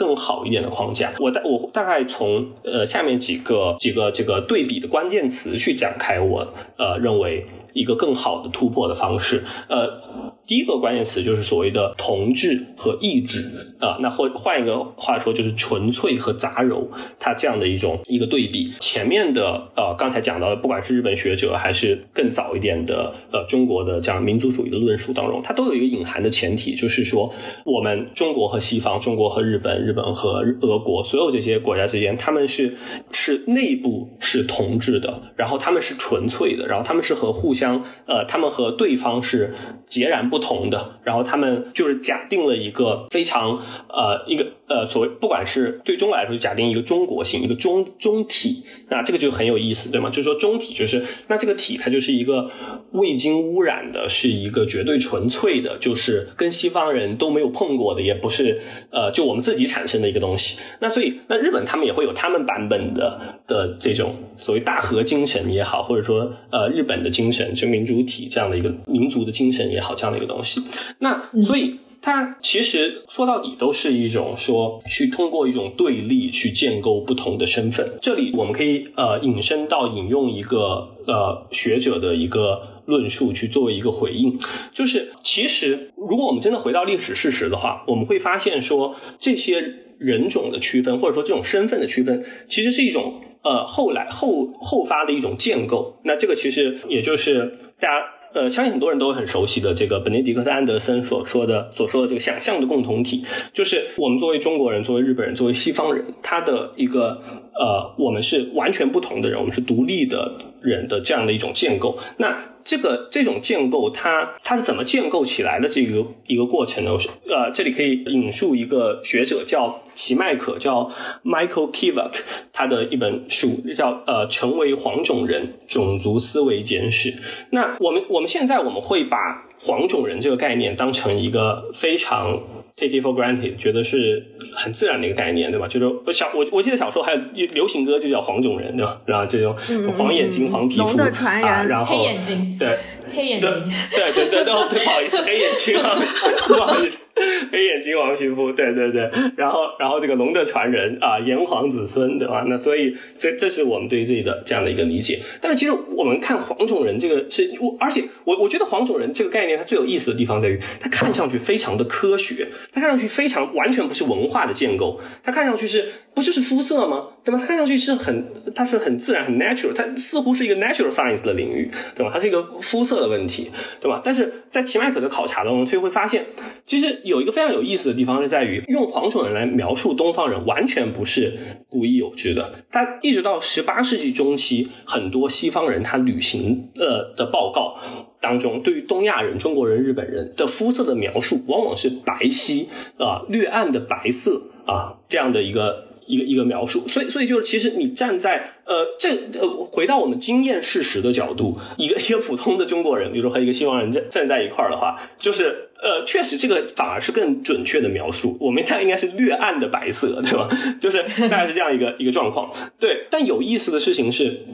更好一点的框架，我大我大概从呃下面几个几个这个对比的关键词去展开，我呃认为一个更好的突破的方式，呃。第一个关键词就是所谓的同质和异质啊，那或换一个话说就是纯粹和杂糅，它这样的一种一个对比。前面的呃刚才讲到的，不管是日本学者还是更早一点的呃中国的这样民族主义的论述当中，它都有一个隐含的前提，就是说我们中国和西方、中国和日本、日本和俄国，所有这些国家之间，他们是是内部是同质的，然后他们是纯粹的，然后他们是和互相将呃，他们和对方是截然。不同的，然后他们就是假定了一个非常呃一个呃所谓不管是对中国来说，就假定一个中国性一个中中体，那这个就很有意思，对吗？就是说中体就是那这个体它就是一个未经污染的，是一个绝对纯粹的，就是跟西方人都没有碰过的，也不是呃就我们自己产生的一个东西。那所以那日本他们也会有他们版本的的这种所谓大和精神也好，或者说呃日本的精神就民主体这样的一个民族的精神也好，这样的一。个东西，那所以它其实说到底都是一种说去通过一种对立去建构不同的身份。这里我们可以呃引申到引用一个呃学者的一个论述去作为一个回应，就是其实如果我们真的回到历史事实的话，我们会发现说这些人种的区分或者说这种身份的区分，其实是一种呃后来后后发的一种建构。那这个其实也就是大家。呃，相信很多人都很熟悉的这个本尼迪克特·安德森所说的所说的这个想象的共同体，就是我们作为中国人、作为日本人、作为西方人，他的一个呃，我们是完全不同的人，我们是独立的人的这样的一种建构。那这个这种建构，它它是怎么建构起来的？这个一个过程呢？呃，这里可以引述一个学者叫齐麦可，叫 Michael Kivak，他的一本书叫呃，成为黄种人：种族思维简史。那我们我们现在我们会把黄种人这个概念当成一个非常。Take it for granted，觉得是很自然的一个概念，对吧？就是小我我记得小时候还有流行歌就叫黄种人，对吧？然后这种黄眼睛、黄皮肤啊，然后黑眼睛，对黑眼睛，对对对对，对，不好意思，黑眼睛啊，不好意思，黑眼睛、黄皮肤，对对对，然后然后这个龙的传人啊，炎黄子孙，对吧？那所以这这是我们对自己的这样的一个理解。但是其实我们看黄种人这个是，我而且我我觉得黄种人这个概念它最有意思的地方在于，它看上去非常的科学。它看上去非常完全不是文化的建构，它看上去是不就是肤色吗？对吧？它看上去是很，它是很自然、很 natural，它似乎是一个 natural science 的领域，对吧？它是一个肤色的问题，对吧？但是在齐麦克的考察当中，他就会发现，其实有一个非常有意思的地方是在于，用黄种人来描述东方人，完全不是故意有之的。他一直到十八世纪中期，很多西方人他旅行呃的报告。当中，对于东亚人、中国人、日本人的肤色的描述，往往是白皙啊、略暗的白色啊这样的一个一个一个描述。所以，所以就是，其实你站在呃这呃回到我们经验事实的角度，一个一个普通的中国人，比如说和一个西方人站站在一块儿的话，就是呃确实这个反而是更准确的描述。我们看应该是略暗的白色，对吧？就是大概是这样一个一个状况。对，但有意思的事情是。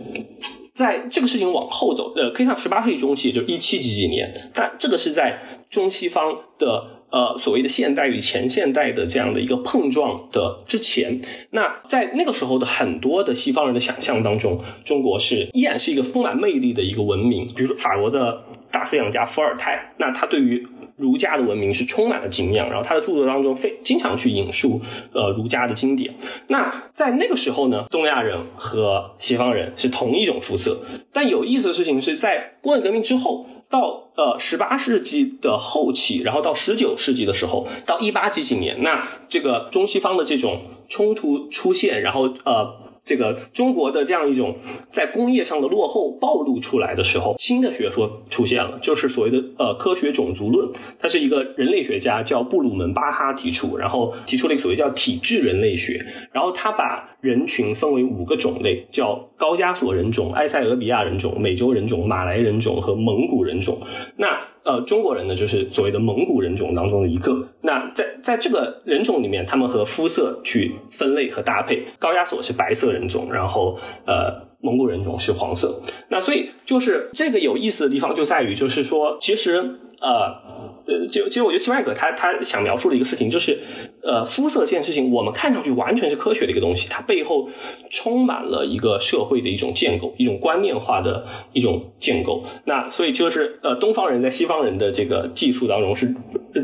在这个事情往后走，呃，可以上十八世纪中期，就是一七几几年，但这个是在中西方的呃所谓的现代与前现代的这样的一个碰撞的之前。那在那个时候的很多的西方人的想象当中，中国是依然是一个充满魅力的一个文明。比如说法国的大思想家伏尔泰，那他对于儒家的文明是充满了敬仰，然后他的著作当中非经常去引述呃儒家的经典。那在那个时候呢，东亚人和西方人是同一种肤色。但有意思的事情是在工业革命之后，到呃十八世纪的后期，然后到十九世纪的时候，到一八几几年，那这个中西方的这种冲突出现，然后呃。这个中国的这样一种在工业上的落后暴露出来的时候，新的学说出现了，就是所谓的呃科学种族论。它是一个人类学家叫布鲁门巴哈提出，然后提出了一个所谓叫体质人类学。然后他把人群分为五个种类，叫高加索人种、埃塞俄比亚人种、美洲人种、马来人种和蒙古人种。那呃，中国人呢，就是所谓的蒙古人种当中的一个。那在在这个人种里面，他们和肤色去分类和搭配。高加索是白色人种，然后呃，蒙古人种是黄色。那所以就是这个有意思的地方就在于，就是说，其实呃。呃，就其实我觉得齐麦克他他想描述的一个事情就是，呃，肤色这件事情，我们看上去完全是科学的一个东西，它背后充满了一个社会的一种建构，一种观念化的一种建构。那所以就是呃，东方人在西方人的这个技术当中是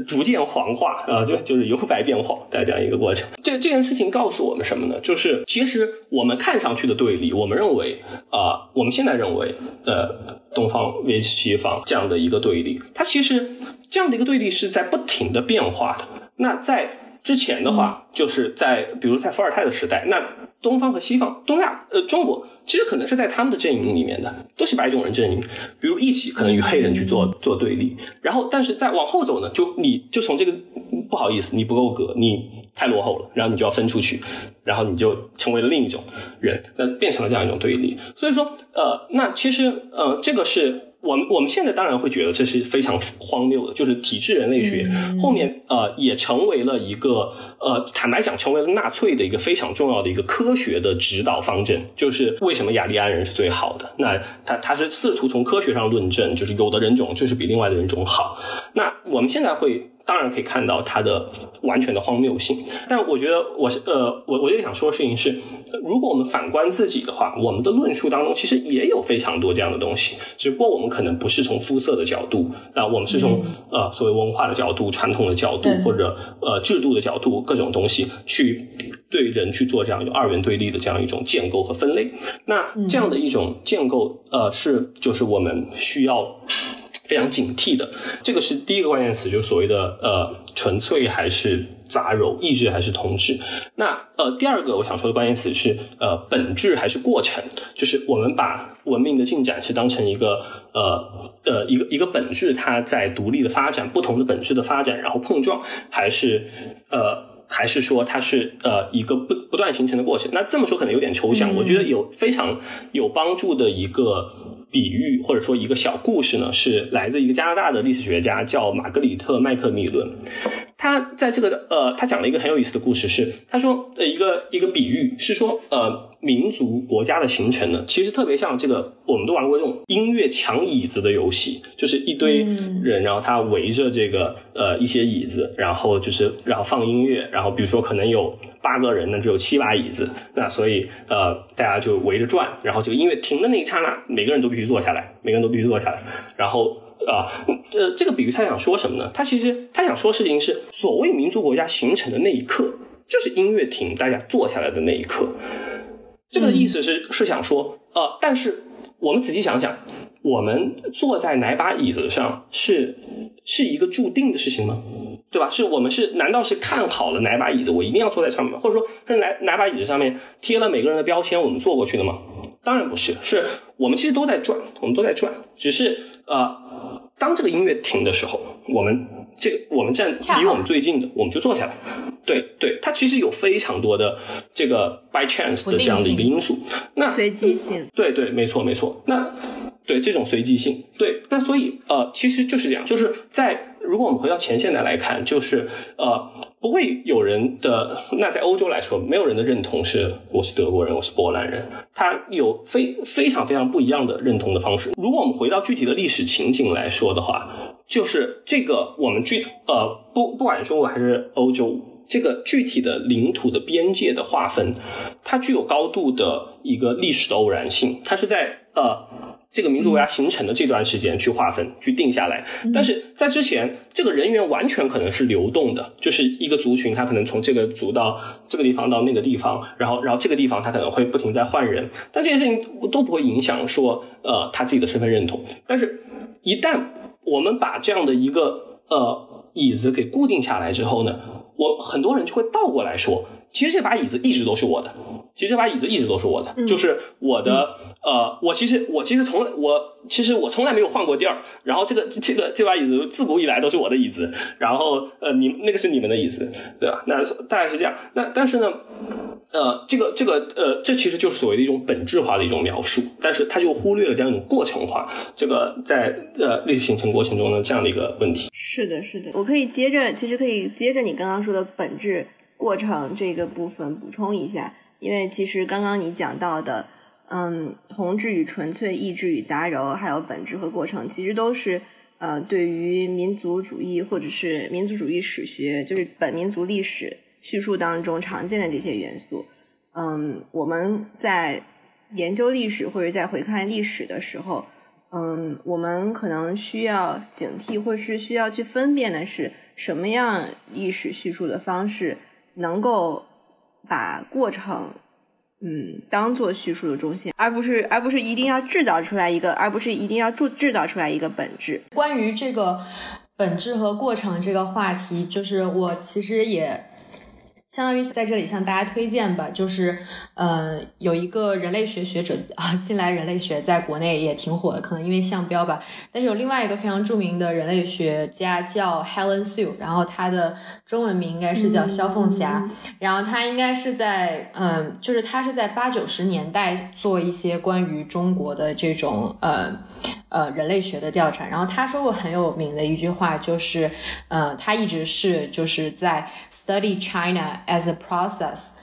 逐渐黄化啊，就就是由白变黄的这样一个过程。这这件事情告诉我们什么呢？就是其实我们看上去的对立，我们认为啊，我们现在认为呃，东方 v 西方这样的一个对立，它其实。这样的一个对立是在不停的变化的。那在之前的话，就是在比如在伏尔泰的时代，那东方和西方、东亚呃中国，其实可能是在他们的阵营里面的，都是白种人阵营，比如一起可能与黑人去做做对立。然后，但是再往后走呢，就你就从这个不好意思，你不够格，你太落后了，然后你就要分出去，然后你就成为了另一种人，那变成了这样一种对立。所以说，呃，那其实呃，这个是。我们我们现在当然会觉得这是非常荒谬的，就是体质人类学后面呃也成为了一个呃坦白讲成为了纳粹的一个非常重要的一个科学的指导方针，就是为什么雅利安人是最好的？那他他是试图从科学上论证，就是有的人种就是比另外的人种好。那我们现在会。当然可以看到它的完全的荒谬性，但我觉得我是呃，我我就想说的事情是，如果我们反观自己的话，我们的论述当中其实也有非常多这样的东西，只不过我们可能不是从肤色的角度，那我们是从呃所谓文化的角度、传统的角度或者呃制度的角度各种东西去对人去做这样一种二元对立的这样一种建构和分类。那这样的一种建构呃是就是我们需要。非常警惕的，这个是第一个关键词，就是所谓的呃纯粹还是杂糅，意志还是同质。那呃第二个我想说的关键词是呃本质还是过程，就是我们把文明的进展是当成一个呃呃一个一个本质，它在独立的发展，不同的本质的发展，然后碰撞，还是呃还是说它是呃一个不不断形成的过程。那这么说可能有点抽象，我觉得有非常有帮助的一个。比喻或者说一个小故事呢，是来自一个加拿大的历史学家，叫玛格里特麦克米伦。他在这个呃，他讲了一个很有意思的故事，是他说呃一个一个比喻是说呃民族国家的形成呢，其实特别像这个我们都玩过这种音乐抢椅子的游戏，就是一堆人，然后他围着这个呃一些椅子，然后就是然后放音乐，然后比如说可能有。八个人呢，只有七把椅子，那所以呃，大家就围着转，然后这个音乐停的那一刹那，每个人都必须坐下来，每个人都必须坐下来，然后啊，呃，这个比喻他想说什么呢？他其实他想说的事情是，所谓民族国家形成的那一刻，就是音乐停，大家坐下来的那一刻。这个意思是是想说，呃，但是我们仔细想想，我们坐在哪把椅子上是是一个注定的事情吗？对吧？是我们是难道是看好了哪把椅子，我一定要坐在上面吗？或者说是哪哪把椅子上面贴了每个人的标签，我们坐过去的吗？当然不是，是我们其实都在转，我们都在转，只是呃，当这个音乐停的时候，我们这我们站离我们最近的，我们就坐下来。对对，它其实有非常多的这个 by chance 的这样的一个因素。那随机性，对对，没错没错。那对这种随机性，对，那所以呃，其实就是这样，就是在。如果我们回到前现代来看，就是呃，不会有人的。那在欧洲来说，没有人的认同是我是德国人，我是波兰人。他有非非常非常不一样的认同的方式。如果我们回到具体的历史情景来说的话，就是这个我们具呃不不管中国还是欧洲，这个具体的领土的边界的划分，它具有高度的一个历史的偶然性。它是在呃。这个民族国家形成的这段时间去划分、去定下来。但是在之前，这个人员完全可能是流动的，就是一个族群，他可能从这个族到这个地方到那个地方，然后然后这个地方他可能会不停在换人，但这件事情都不会影响说呃他自己的身份认同。但是，一旦我们把这样的一个呃椅子给固定下来之后呢，我很多人就会倒过来说，其实这把椅子一直都是我的。其实这把椅子一直都是我的，就是我的。呃，我其实我其实从来我其实我从来没有换过地儿。然后这个这个这把椅子自古以来都是我的椅子。然后呃，你那个是你们的椅子，对吧？那大概是这样。那但是呢，呃，这个这个呃，这其实就是所谓的一种本质化的一种描述。但是他就忽略了这样一种过程化，这个在呃历史形成过程中的这样的一个问题。是的，是的。我可以接着，其实可以接着你刚刚说的本质过程这个部分补充一下。因为其实刚刚你讲到的，嗯，同质与纯粹、意志与杂糅，还有本质和过程，其实都是呃，对于民族主义或者是民族主义史学，就是本民族历史叙述当中常见的这些元素。嗯，我们在研究历史或者在回看历史的时候，嗯，我们可能需要警惕，或是需要去分辨的是什么样历史叙述的方式能够。把过程，嗯，当做叙述的中心，而不是而不是一定要制造出来一个，而不是一定要制制造出来一个本质。关于这个本质和过程这个话题，就是我其实也。相当于在这里向大家推荐吧，就是，呃，有一个人类学学者啊，近来人类学在国内也挺火的，可能因为项标吧。但是有另外一个非常著名的人类学家叫 Helen Sue，然后他的中文名应该是叫萧凤霞，然后他应该是在，嗯，就是他是在八九十年代做一些关于中国的这种，呃。呃，人类学的调查，然后他说过很有名的一句话，就是，呃，他一直是就是在 study China as a process。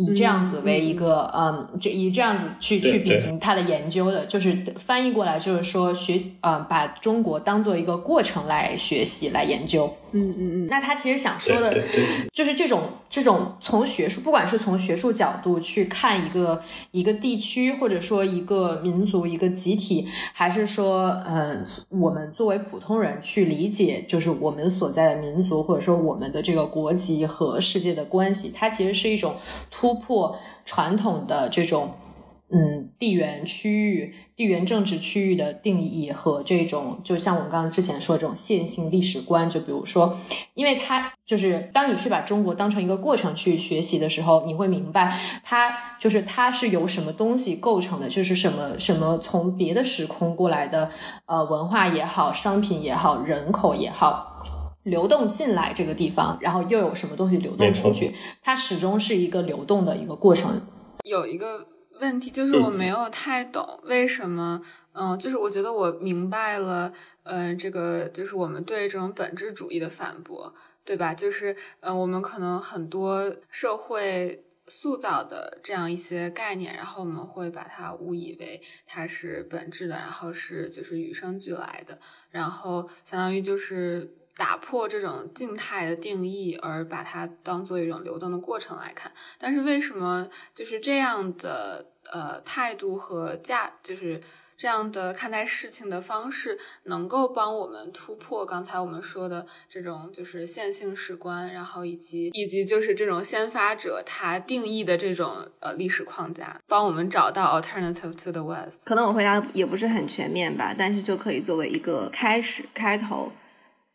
以这样子为一个，嗯，这以这样子去去秉行他的研究的，就是翻译过来就是说学，呃，把中国当做一个过程来学习来研究。嗯嗯嗯。那他其实想说的，就是这种这种从学术，不管是从学术角度去看一个一个地区，或者说一个民族、一个集体，还是说，嗯，我们作为普通人去理解，就是我们所在的民族，或者说我们的这个国籍和世界的关系，它其实是一种。突突破传统的这种嗯地缘区域、地缘政治区域的定义和这种，就像我们刚刚之前说这种线性历史观，就比如说，因为它就是当你去把中国当成一个过程去学习的时候，你会明白它就是它是由什么东西构成的，就是什么什么从别的时空过来的呃文化也好、商品也好、人口也好。流动进来这个地方，然后又有什么东西流动出去？它始终是一个流动的一个过程。有一个问题就是我没有太懂为什么，嗯，就是我觉得我明白了，嗯，这个就是我们对这种本质主义的反驳，对吧？就是，嗯，我们可能很多社会塑造的这样一些概念，然后我们会把它误以为它是本质的，然后是就是与生俱来的，然后相当于就是。打破这种静态的定义，而把它当做一种流动的过程来看。但是为什么就是这样的呃态度和价，就是这样的看待事情的方式，能够帮我们突破刚才我们说的这种就是线性史观，然后以及以及就是这种先发者他定义的这种呃历史框架，帮我们找到 alternative to the west。可能我回答的也不是很全面吧，但是就可以作为一个开始开头。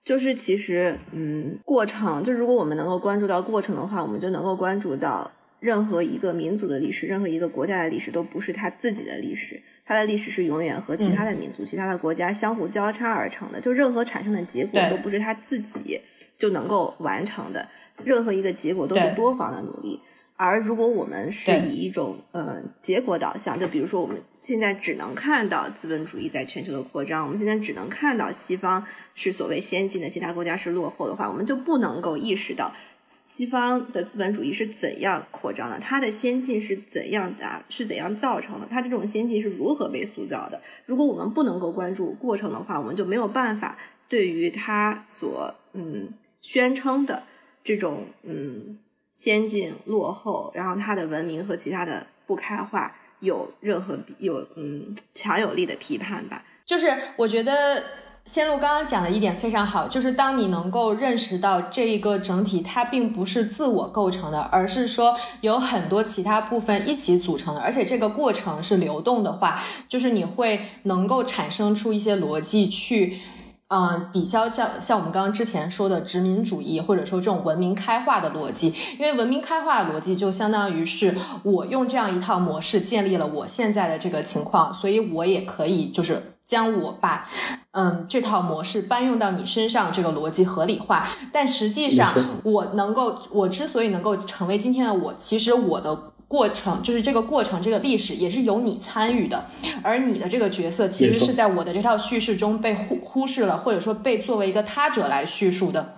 就是其实，嗯，过程就如果我们能够关注到过程的话，我们就能够关注到任何一个民族的历史，任何一个国家的历史都不是他自己的历史，他的历史是永远和其他的民族、其他的国家相互交叉而成的。就任何产生的结果都不是他自己就能够完成的，任何一个结果都是多方的努力。而如果我们是以一种呃结果导向，就比如说我们现在只能看到资本主义在全球的扩张，我们现在只能看到西方是所谓先进的，其他国家是落后的话，我们就不能够意识到西方的资本主义是怎样扩张的，它的先进是怎样达，是怎样造成的，它这种先进是如何被塑造的。如果我们不能够关注过程的话，我们就没有办法对于它所嗯宣称的这种嗯。先进落后，然后它的文明和其他的不开化有任何有嗯强有力的批判吧。就是我觉得。仙路刚刚讲的一点非常好，就是当你能够认识到这一个整体它并不是自我构成的，而是说有很多其他部分一起组成的，而且这个过程是流动的话，就是你会能够产生出一些逻辑去，嗯，抵消像像我们刚刚之前说的殖民主义或者说这种文明开化的逻辑，因为文明开化的逻辑就相当于是我用这样一套模式建立了我现在的这个情况，所以我也可以就是。将我把，嗯，这套模式搬用到你身上，这个逻辑合理化。但实际上，我能够，我之所以能够成为今天的我，其实我的过程，就是这个过程，这个历史也是由你参与的。而你的这个角色，其实是在我的这套叙事中被忽忽视了，或者说被作为一个他者来叙述的。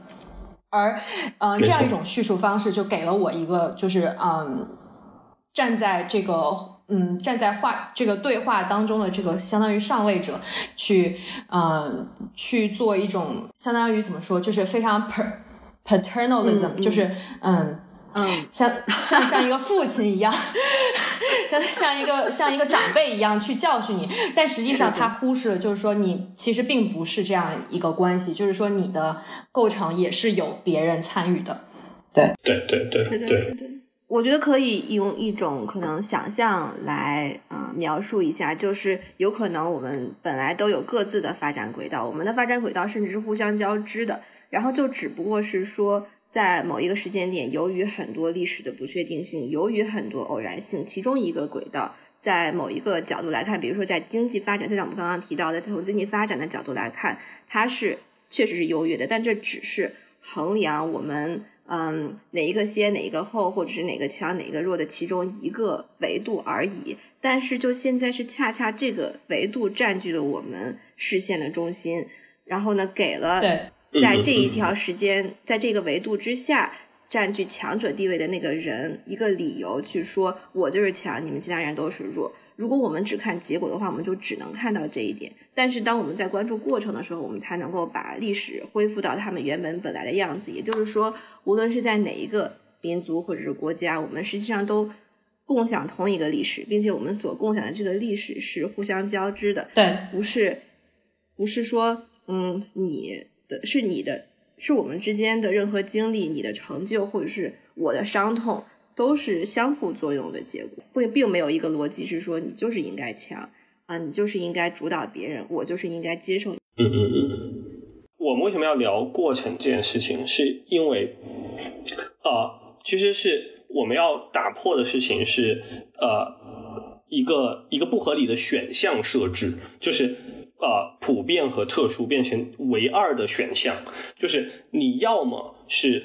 而，嗯，这样一种叙述方式，就给了我一个，就是嗯，站在这个。嗯，站在话这个对话当中的这个相当于上位者，去嗯去做一种相当于怎么说，就是非常 per paternalism，就是嗯嗯。像像像一个父亲一样，像像一个像一个长辈一样去教训你，但实际上他忽视了，就是说你其实并不是这样一个关系，就是说你的构成也是有别人参与的，对。对对对，是的，是的。我觉得可以用一种可能想象来啊描述一下，就是有可能我们本来都有各自的发展轨道，我们的发展轨道甚至是互相交织的，然后就只不过是说在某一个时间点，由于很多历史的不确定性，由于很多偶然性，其中一个轨道在某一个角度来看，比如说在经济发展，就像我们刚刚提到的，从经济发展的角度来看，它是确实是优越的，但这只是衡量我们。嗯，哪一个先，哪一个后，或者是哪个强，哪个弱的其中一个维度而已。但是就现在是恰恰这个维度占据了我们视线的中心，然后呢，给了在这一条时间，在这个维度之下占据强者地位的那个人一个理由，去说我就是强，你们其他人都是弱。如果我们只看结果的话，我们就只能看到这一点。但是当我们在关注过程的时候，我们才能够把历史恢复到他们原本本来的样子。也就是说，无论是在哪一个民族或者是国家，我们实际上都共享同一个历史，并且我们所共享的这个历史是互相交织的。对，不是，不是说，嗯，你的是你的，是我们之间的任何经历，你的成就或者是我的伤痛。都是相互作用的结果，并并没有一个逻辑是说你就是应该强啊，你就是应该主导别人，我就是应该接受。嗯嗯嗯。我们为什么要聊过程这件事情？是因为，呃，其实是我们要打破的事情是，呃，一个一个不合理的选项设置，就是呃，普遍和特殊变成唯二的选项，就是你要么是。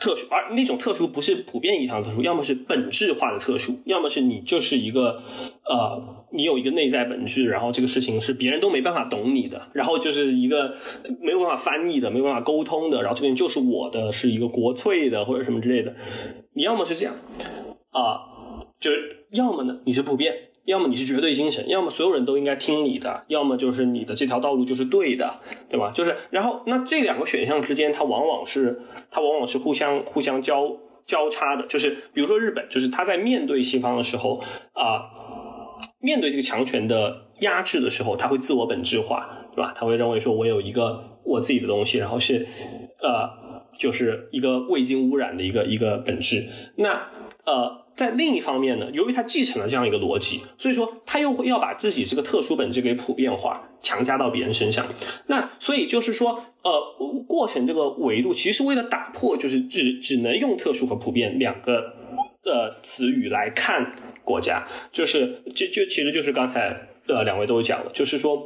特殊，而那种特殊不是普遍意义上的特殊，要么是本质化的特殊，要么是你就是一个，呃，你有一个内在本质，然后这个事情是别人都没办法懂你的，然后就是一个没有办法翻译的，没有办法沟通的，然后这个人就是我的，是一个国粹的或者什么之类的，你要么是这样，啊，就是要么呢，你是普遍。要么你是绝对精神，要么所有人都应该听你的，要么就是你的这条道路就是对的，对吧？就是，然后那这两个选项之间，它往往是它往往是互相互相交交叉的。就是比如说日本，就是他在面对西方的时候啊，面对这个强权的压制的时候，他会自我本质化，对吧？他会认为说我有一个我自己的东西，然后是呃，就是一个未经污染的一个一个本质。那呃。在另一方面呢，由于他继承了这样一个逻辑，所以说他又会要把自己这个特殊本质给普遍化，强加到别人身上。那所以就是说，呃，过程这个维度，其实为了打破，就是只只能用特殊和普遍两个呃词语来看国家，就是就就其实就是刚才呃两位都讲了，就是说，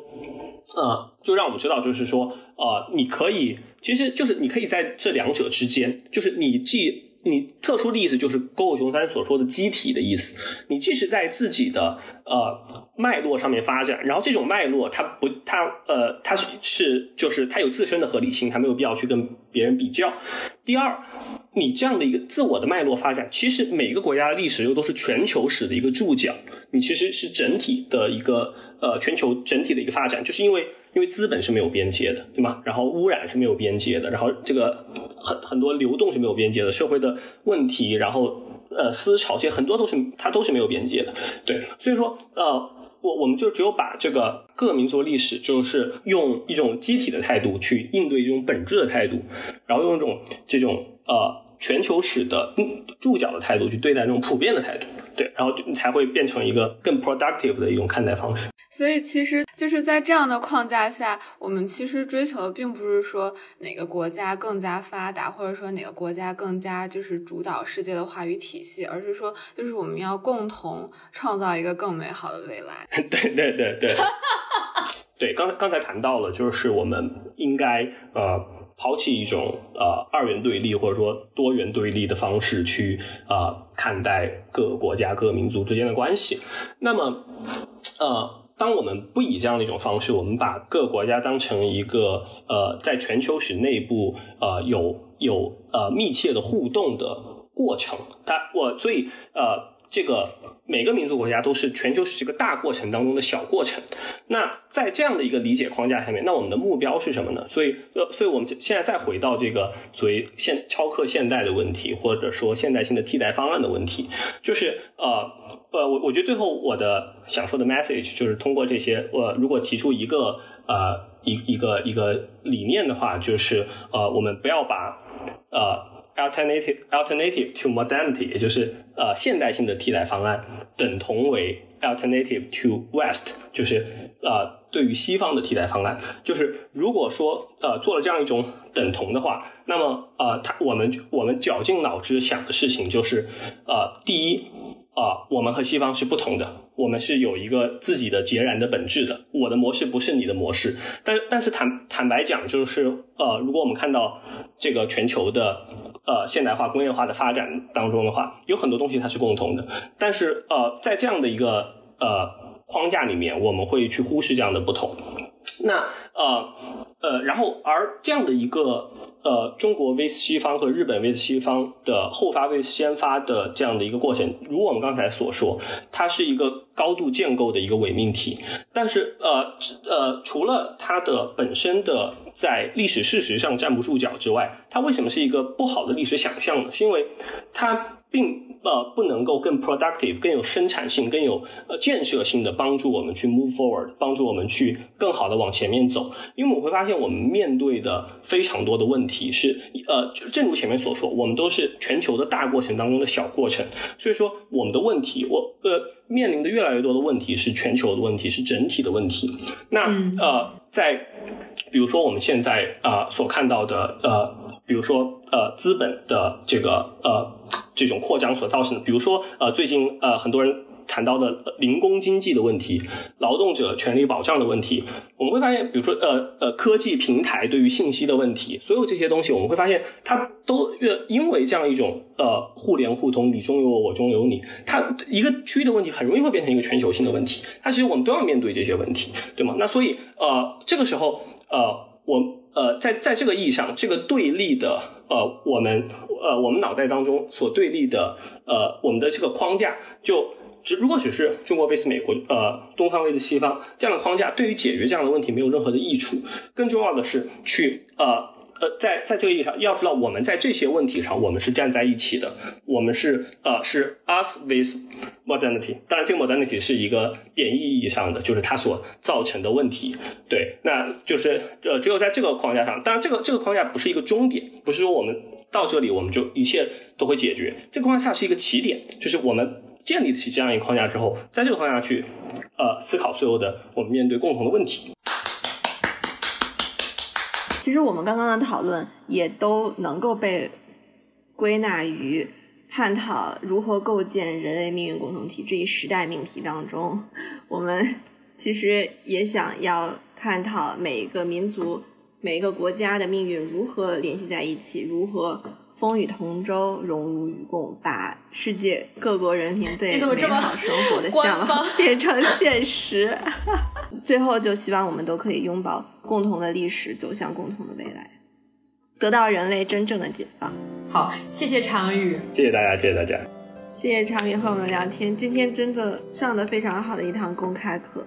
呃，就让我们知道，就是说，呃，你可以，其实就是你可以在这两者之间，就是你既你特殊的意思就是沟口雄三所说的机体的意思。你即使在自己的呃脉络上面发展，然后这种脉络它不它呃它是是就是它有自身的合理性，它没有必要去跟别人比较。第二，你这样的一个自我的脉络发展，其实每个国家的历史又都是全球史的一个注脚。你其实是整体的一个呃全球整体的一个发展，就是因为。因为资本是没有边界的，对吗？然后污染是没有边界的，然后这个很很多流动是没有边界的，社会的问题，然后呃思潮，其实很多都是它都是没有边界的。对，所以说呃。我我们就只有把这个各民族历史，就是用一种机体的态度去应对这种本质的态度，然后用一种这种呃全球史的注脚的态度去对待这种普遍的态度。对，然后就才会变成一个更 productive 的一种看待方式。所以其实就是在这样的框架下，我们其实追求的并不是说哪个国家更加发达，或者说哪个国家更加就是主导世界的话语体系，而是说就是我们要共同创造一个更美好的未来。对对对对，对，刚才刚才谈到了，就是我们应该呃。抛弃一种呃二元对立或者说多元对立的方式去呃看待各个国家各个民族之间的关系，那么呃当我们不以这样的一种方式，我们把各个国家当成一个呃在全球史内部呃有有呃密切的互动的过程，它我所以呃。这个每个民族国家都是全球史这个大过程当中的小过程。那在这样的一个理解框架下面，那我们的目标是什么呢？所以，呃，所以我们现在再回到这个所谓现超课现代的问题，或者说现代性的替代方案的问题，就是呃呃，我我觉得最后我的想说的 message 就是通过这些，呃，如果提出一个呃一一个一个理念的话，就是呃，我们不要把呃。Alternative alternative to modernity，也就是呃现代性的替代方案，等同为 alternative to West，就是呃对于西方的替代方案。就是如果说呃做了这样一种等同的话，那么呃他我们我们绞尽脑汁想的事情就是呃第一啊我们和西方是不同的，我们是有一个自己的截然的本质的。我的模式不是你的模式，但但是坦坦白讲，就是呃如果我们看到这个全球的。呃，现代化、工业化的发展当中的话，有很多东西它是共同的，但是呃，在这样的一个呃框架里面，我们会去忽视这样的不同。那呃呃，然后而这样的一个呃中国 vs 西方和日本 vs 西方的后发 vs 先发的这样的一个过程，如我们刚才所说，它是一个高度建构的一个伪命题。但是呃呃，除了它的本身的。在历史事实上站不住脚之外，它为什么是一个不好的历史想象呢？是因为它并呃不能够更 productive、更有生产性、更有呃建设性的帮助我们去 move forward，帮助我们去更好的往前面走。因为我们会发现，我们面对的非常多的问题是呃，正如前面所说，我们都是全球的大过程当中的小过程。所以说，我们的问题，我呃面临的越来越多的问题是全球的问题，是整体的问题。那呃在。比如说我们现在啊所看到的呃，比如说呃资本的这个呃这种扩张所造成的，比如说呃最近呃很多人谈到的零工经济的问题、劳动者权利保障的问题，我们会发现，比如说呃呃科技平台对于信息的问题，所有这些东西，我们会发现它都越因为这样一种呃互联互通，你中有我，我中有你，它一个区域的问题很容易会变成一个全球性的问题，它其实我们都要面对这些问题，对吗？那所以呃这个时候。呃，我呃，在在这个意义上，这个对立的呃，我们呃，我们脑袋当中所对立的呃，我们的这个框架，就只如果只是中国 vs 美国，呃，东方 vs 西方这样的框架，对于解决这样的问题没有任何的益处。更重要的是，去呃。呃，在在这个意义上，要知道我们在这些问题上，我们是站在一起的。我们是呃，是 us with modernity。当然，这个 modernity 是一个贬义意义上的，就是它所造成的问题。对，那就是呃，只有在这个框架上，当然这个这个框架不是一个终点，不是说我们到这里我们就一切都会解决。这个框架是一个起点，就是我们建立起这样一个框架之后，在这个框架去呃思考所有的我们面对共同的问题。其实我们刚刚的讨论也都能够被归纳于探讨如何构建人类命运共同体这一时代命题当中。我们其实也想要探讨每一个民族、每一个国家的命运如何联系在一起，如何风雨同舟、荣辱与共，把世界各国人民对美好生活的向往变成现实。最后，就希望我们都可以拥抱共同的历史，走向共同的未来，得到人类真正的解放。好，谢谢常宇，谢谢大家，谢谢大家，谢谢常宇和我们聊天。今天真的上的非常好的一堂公开课。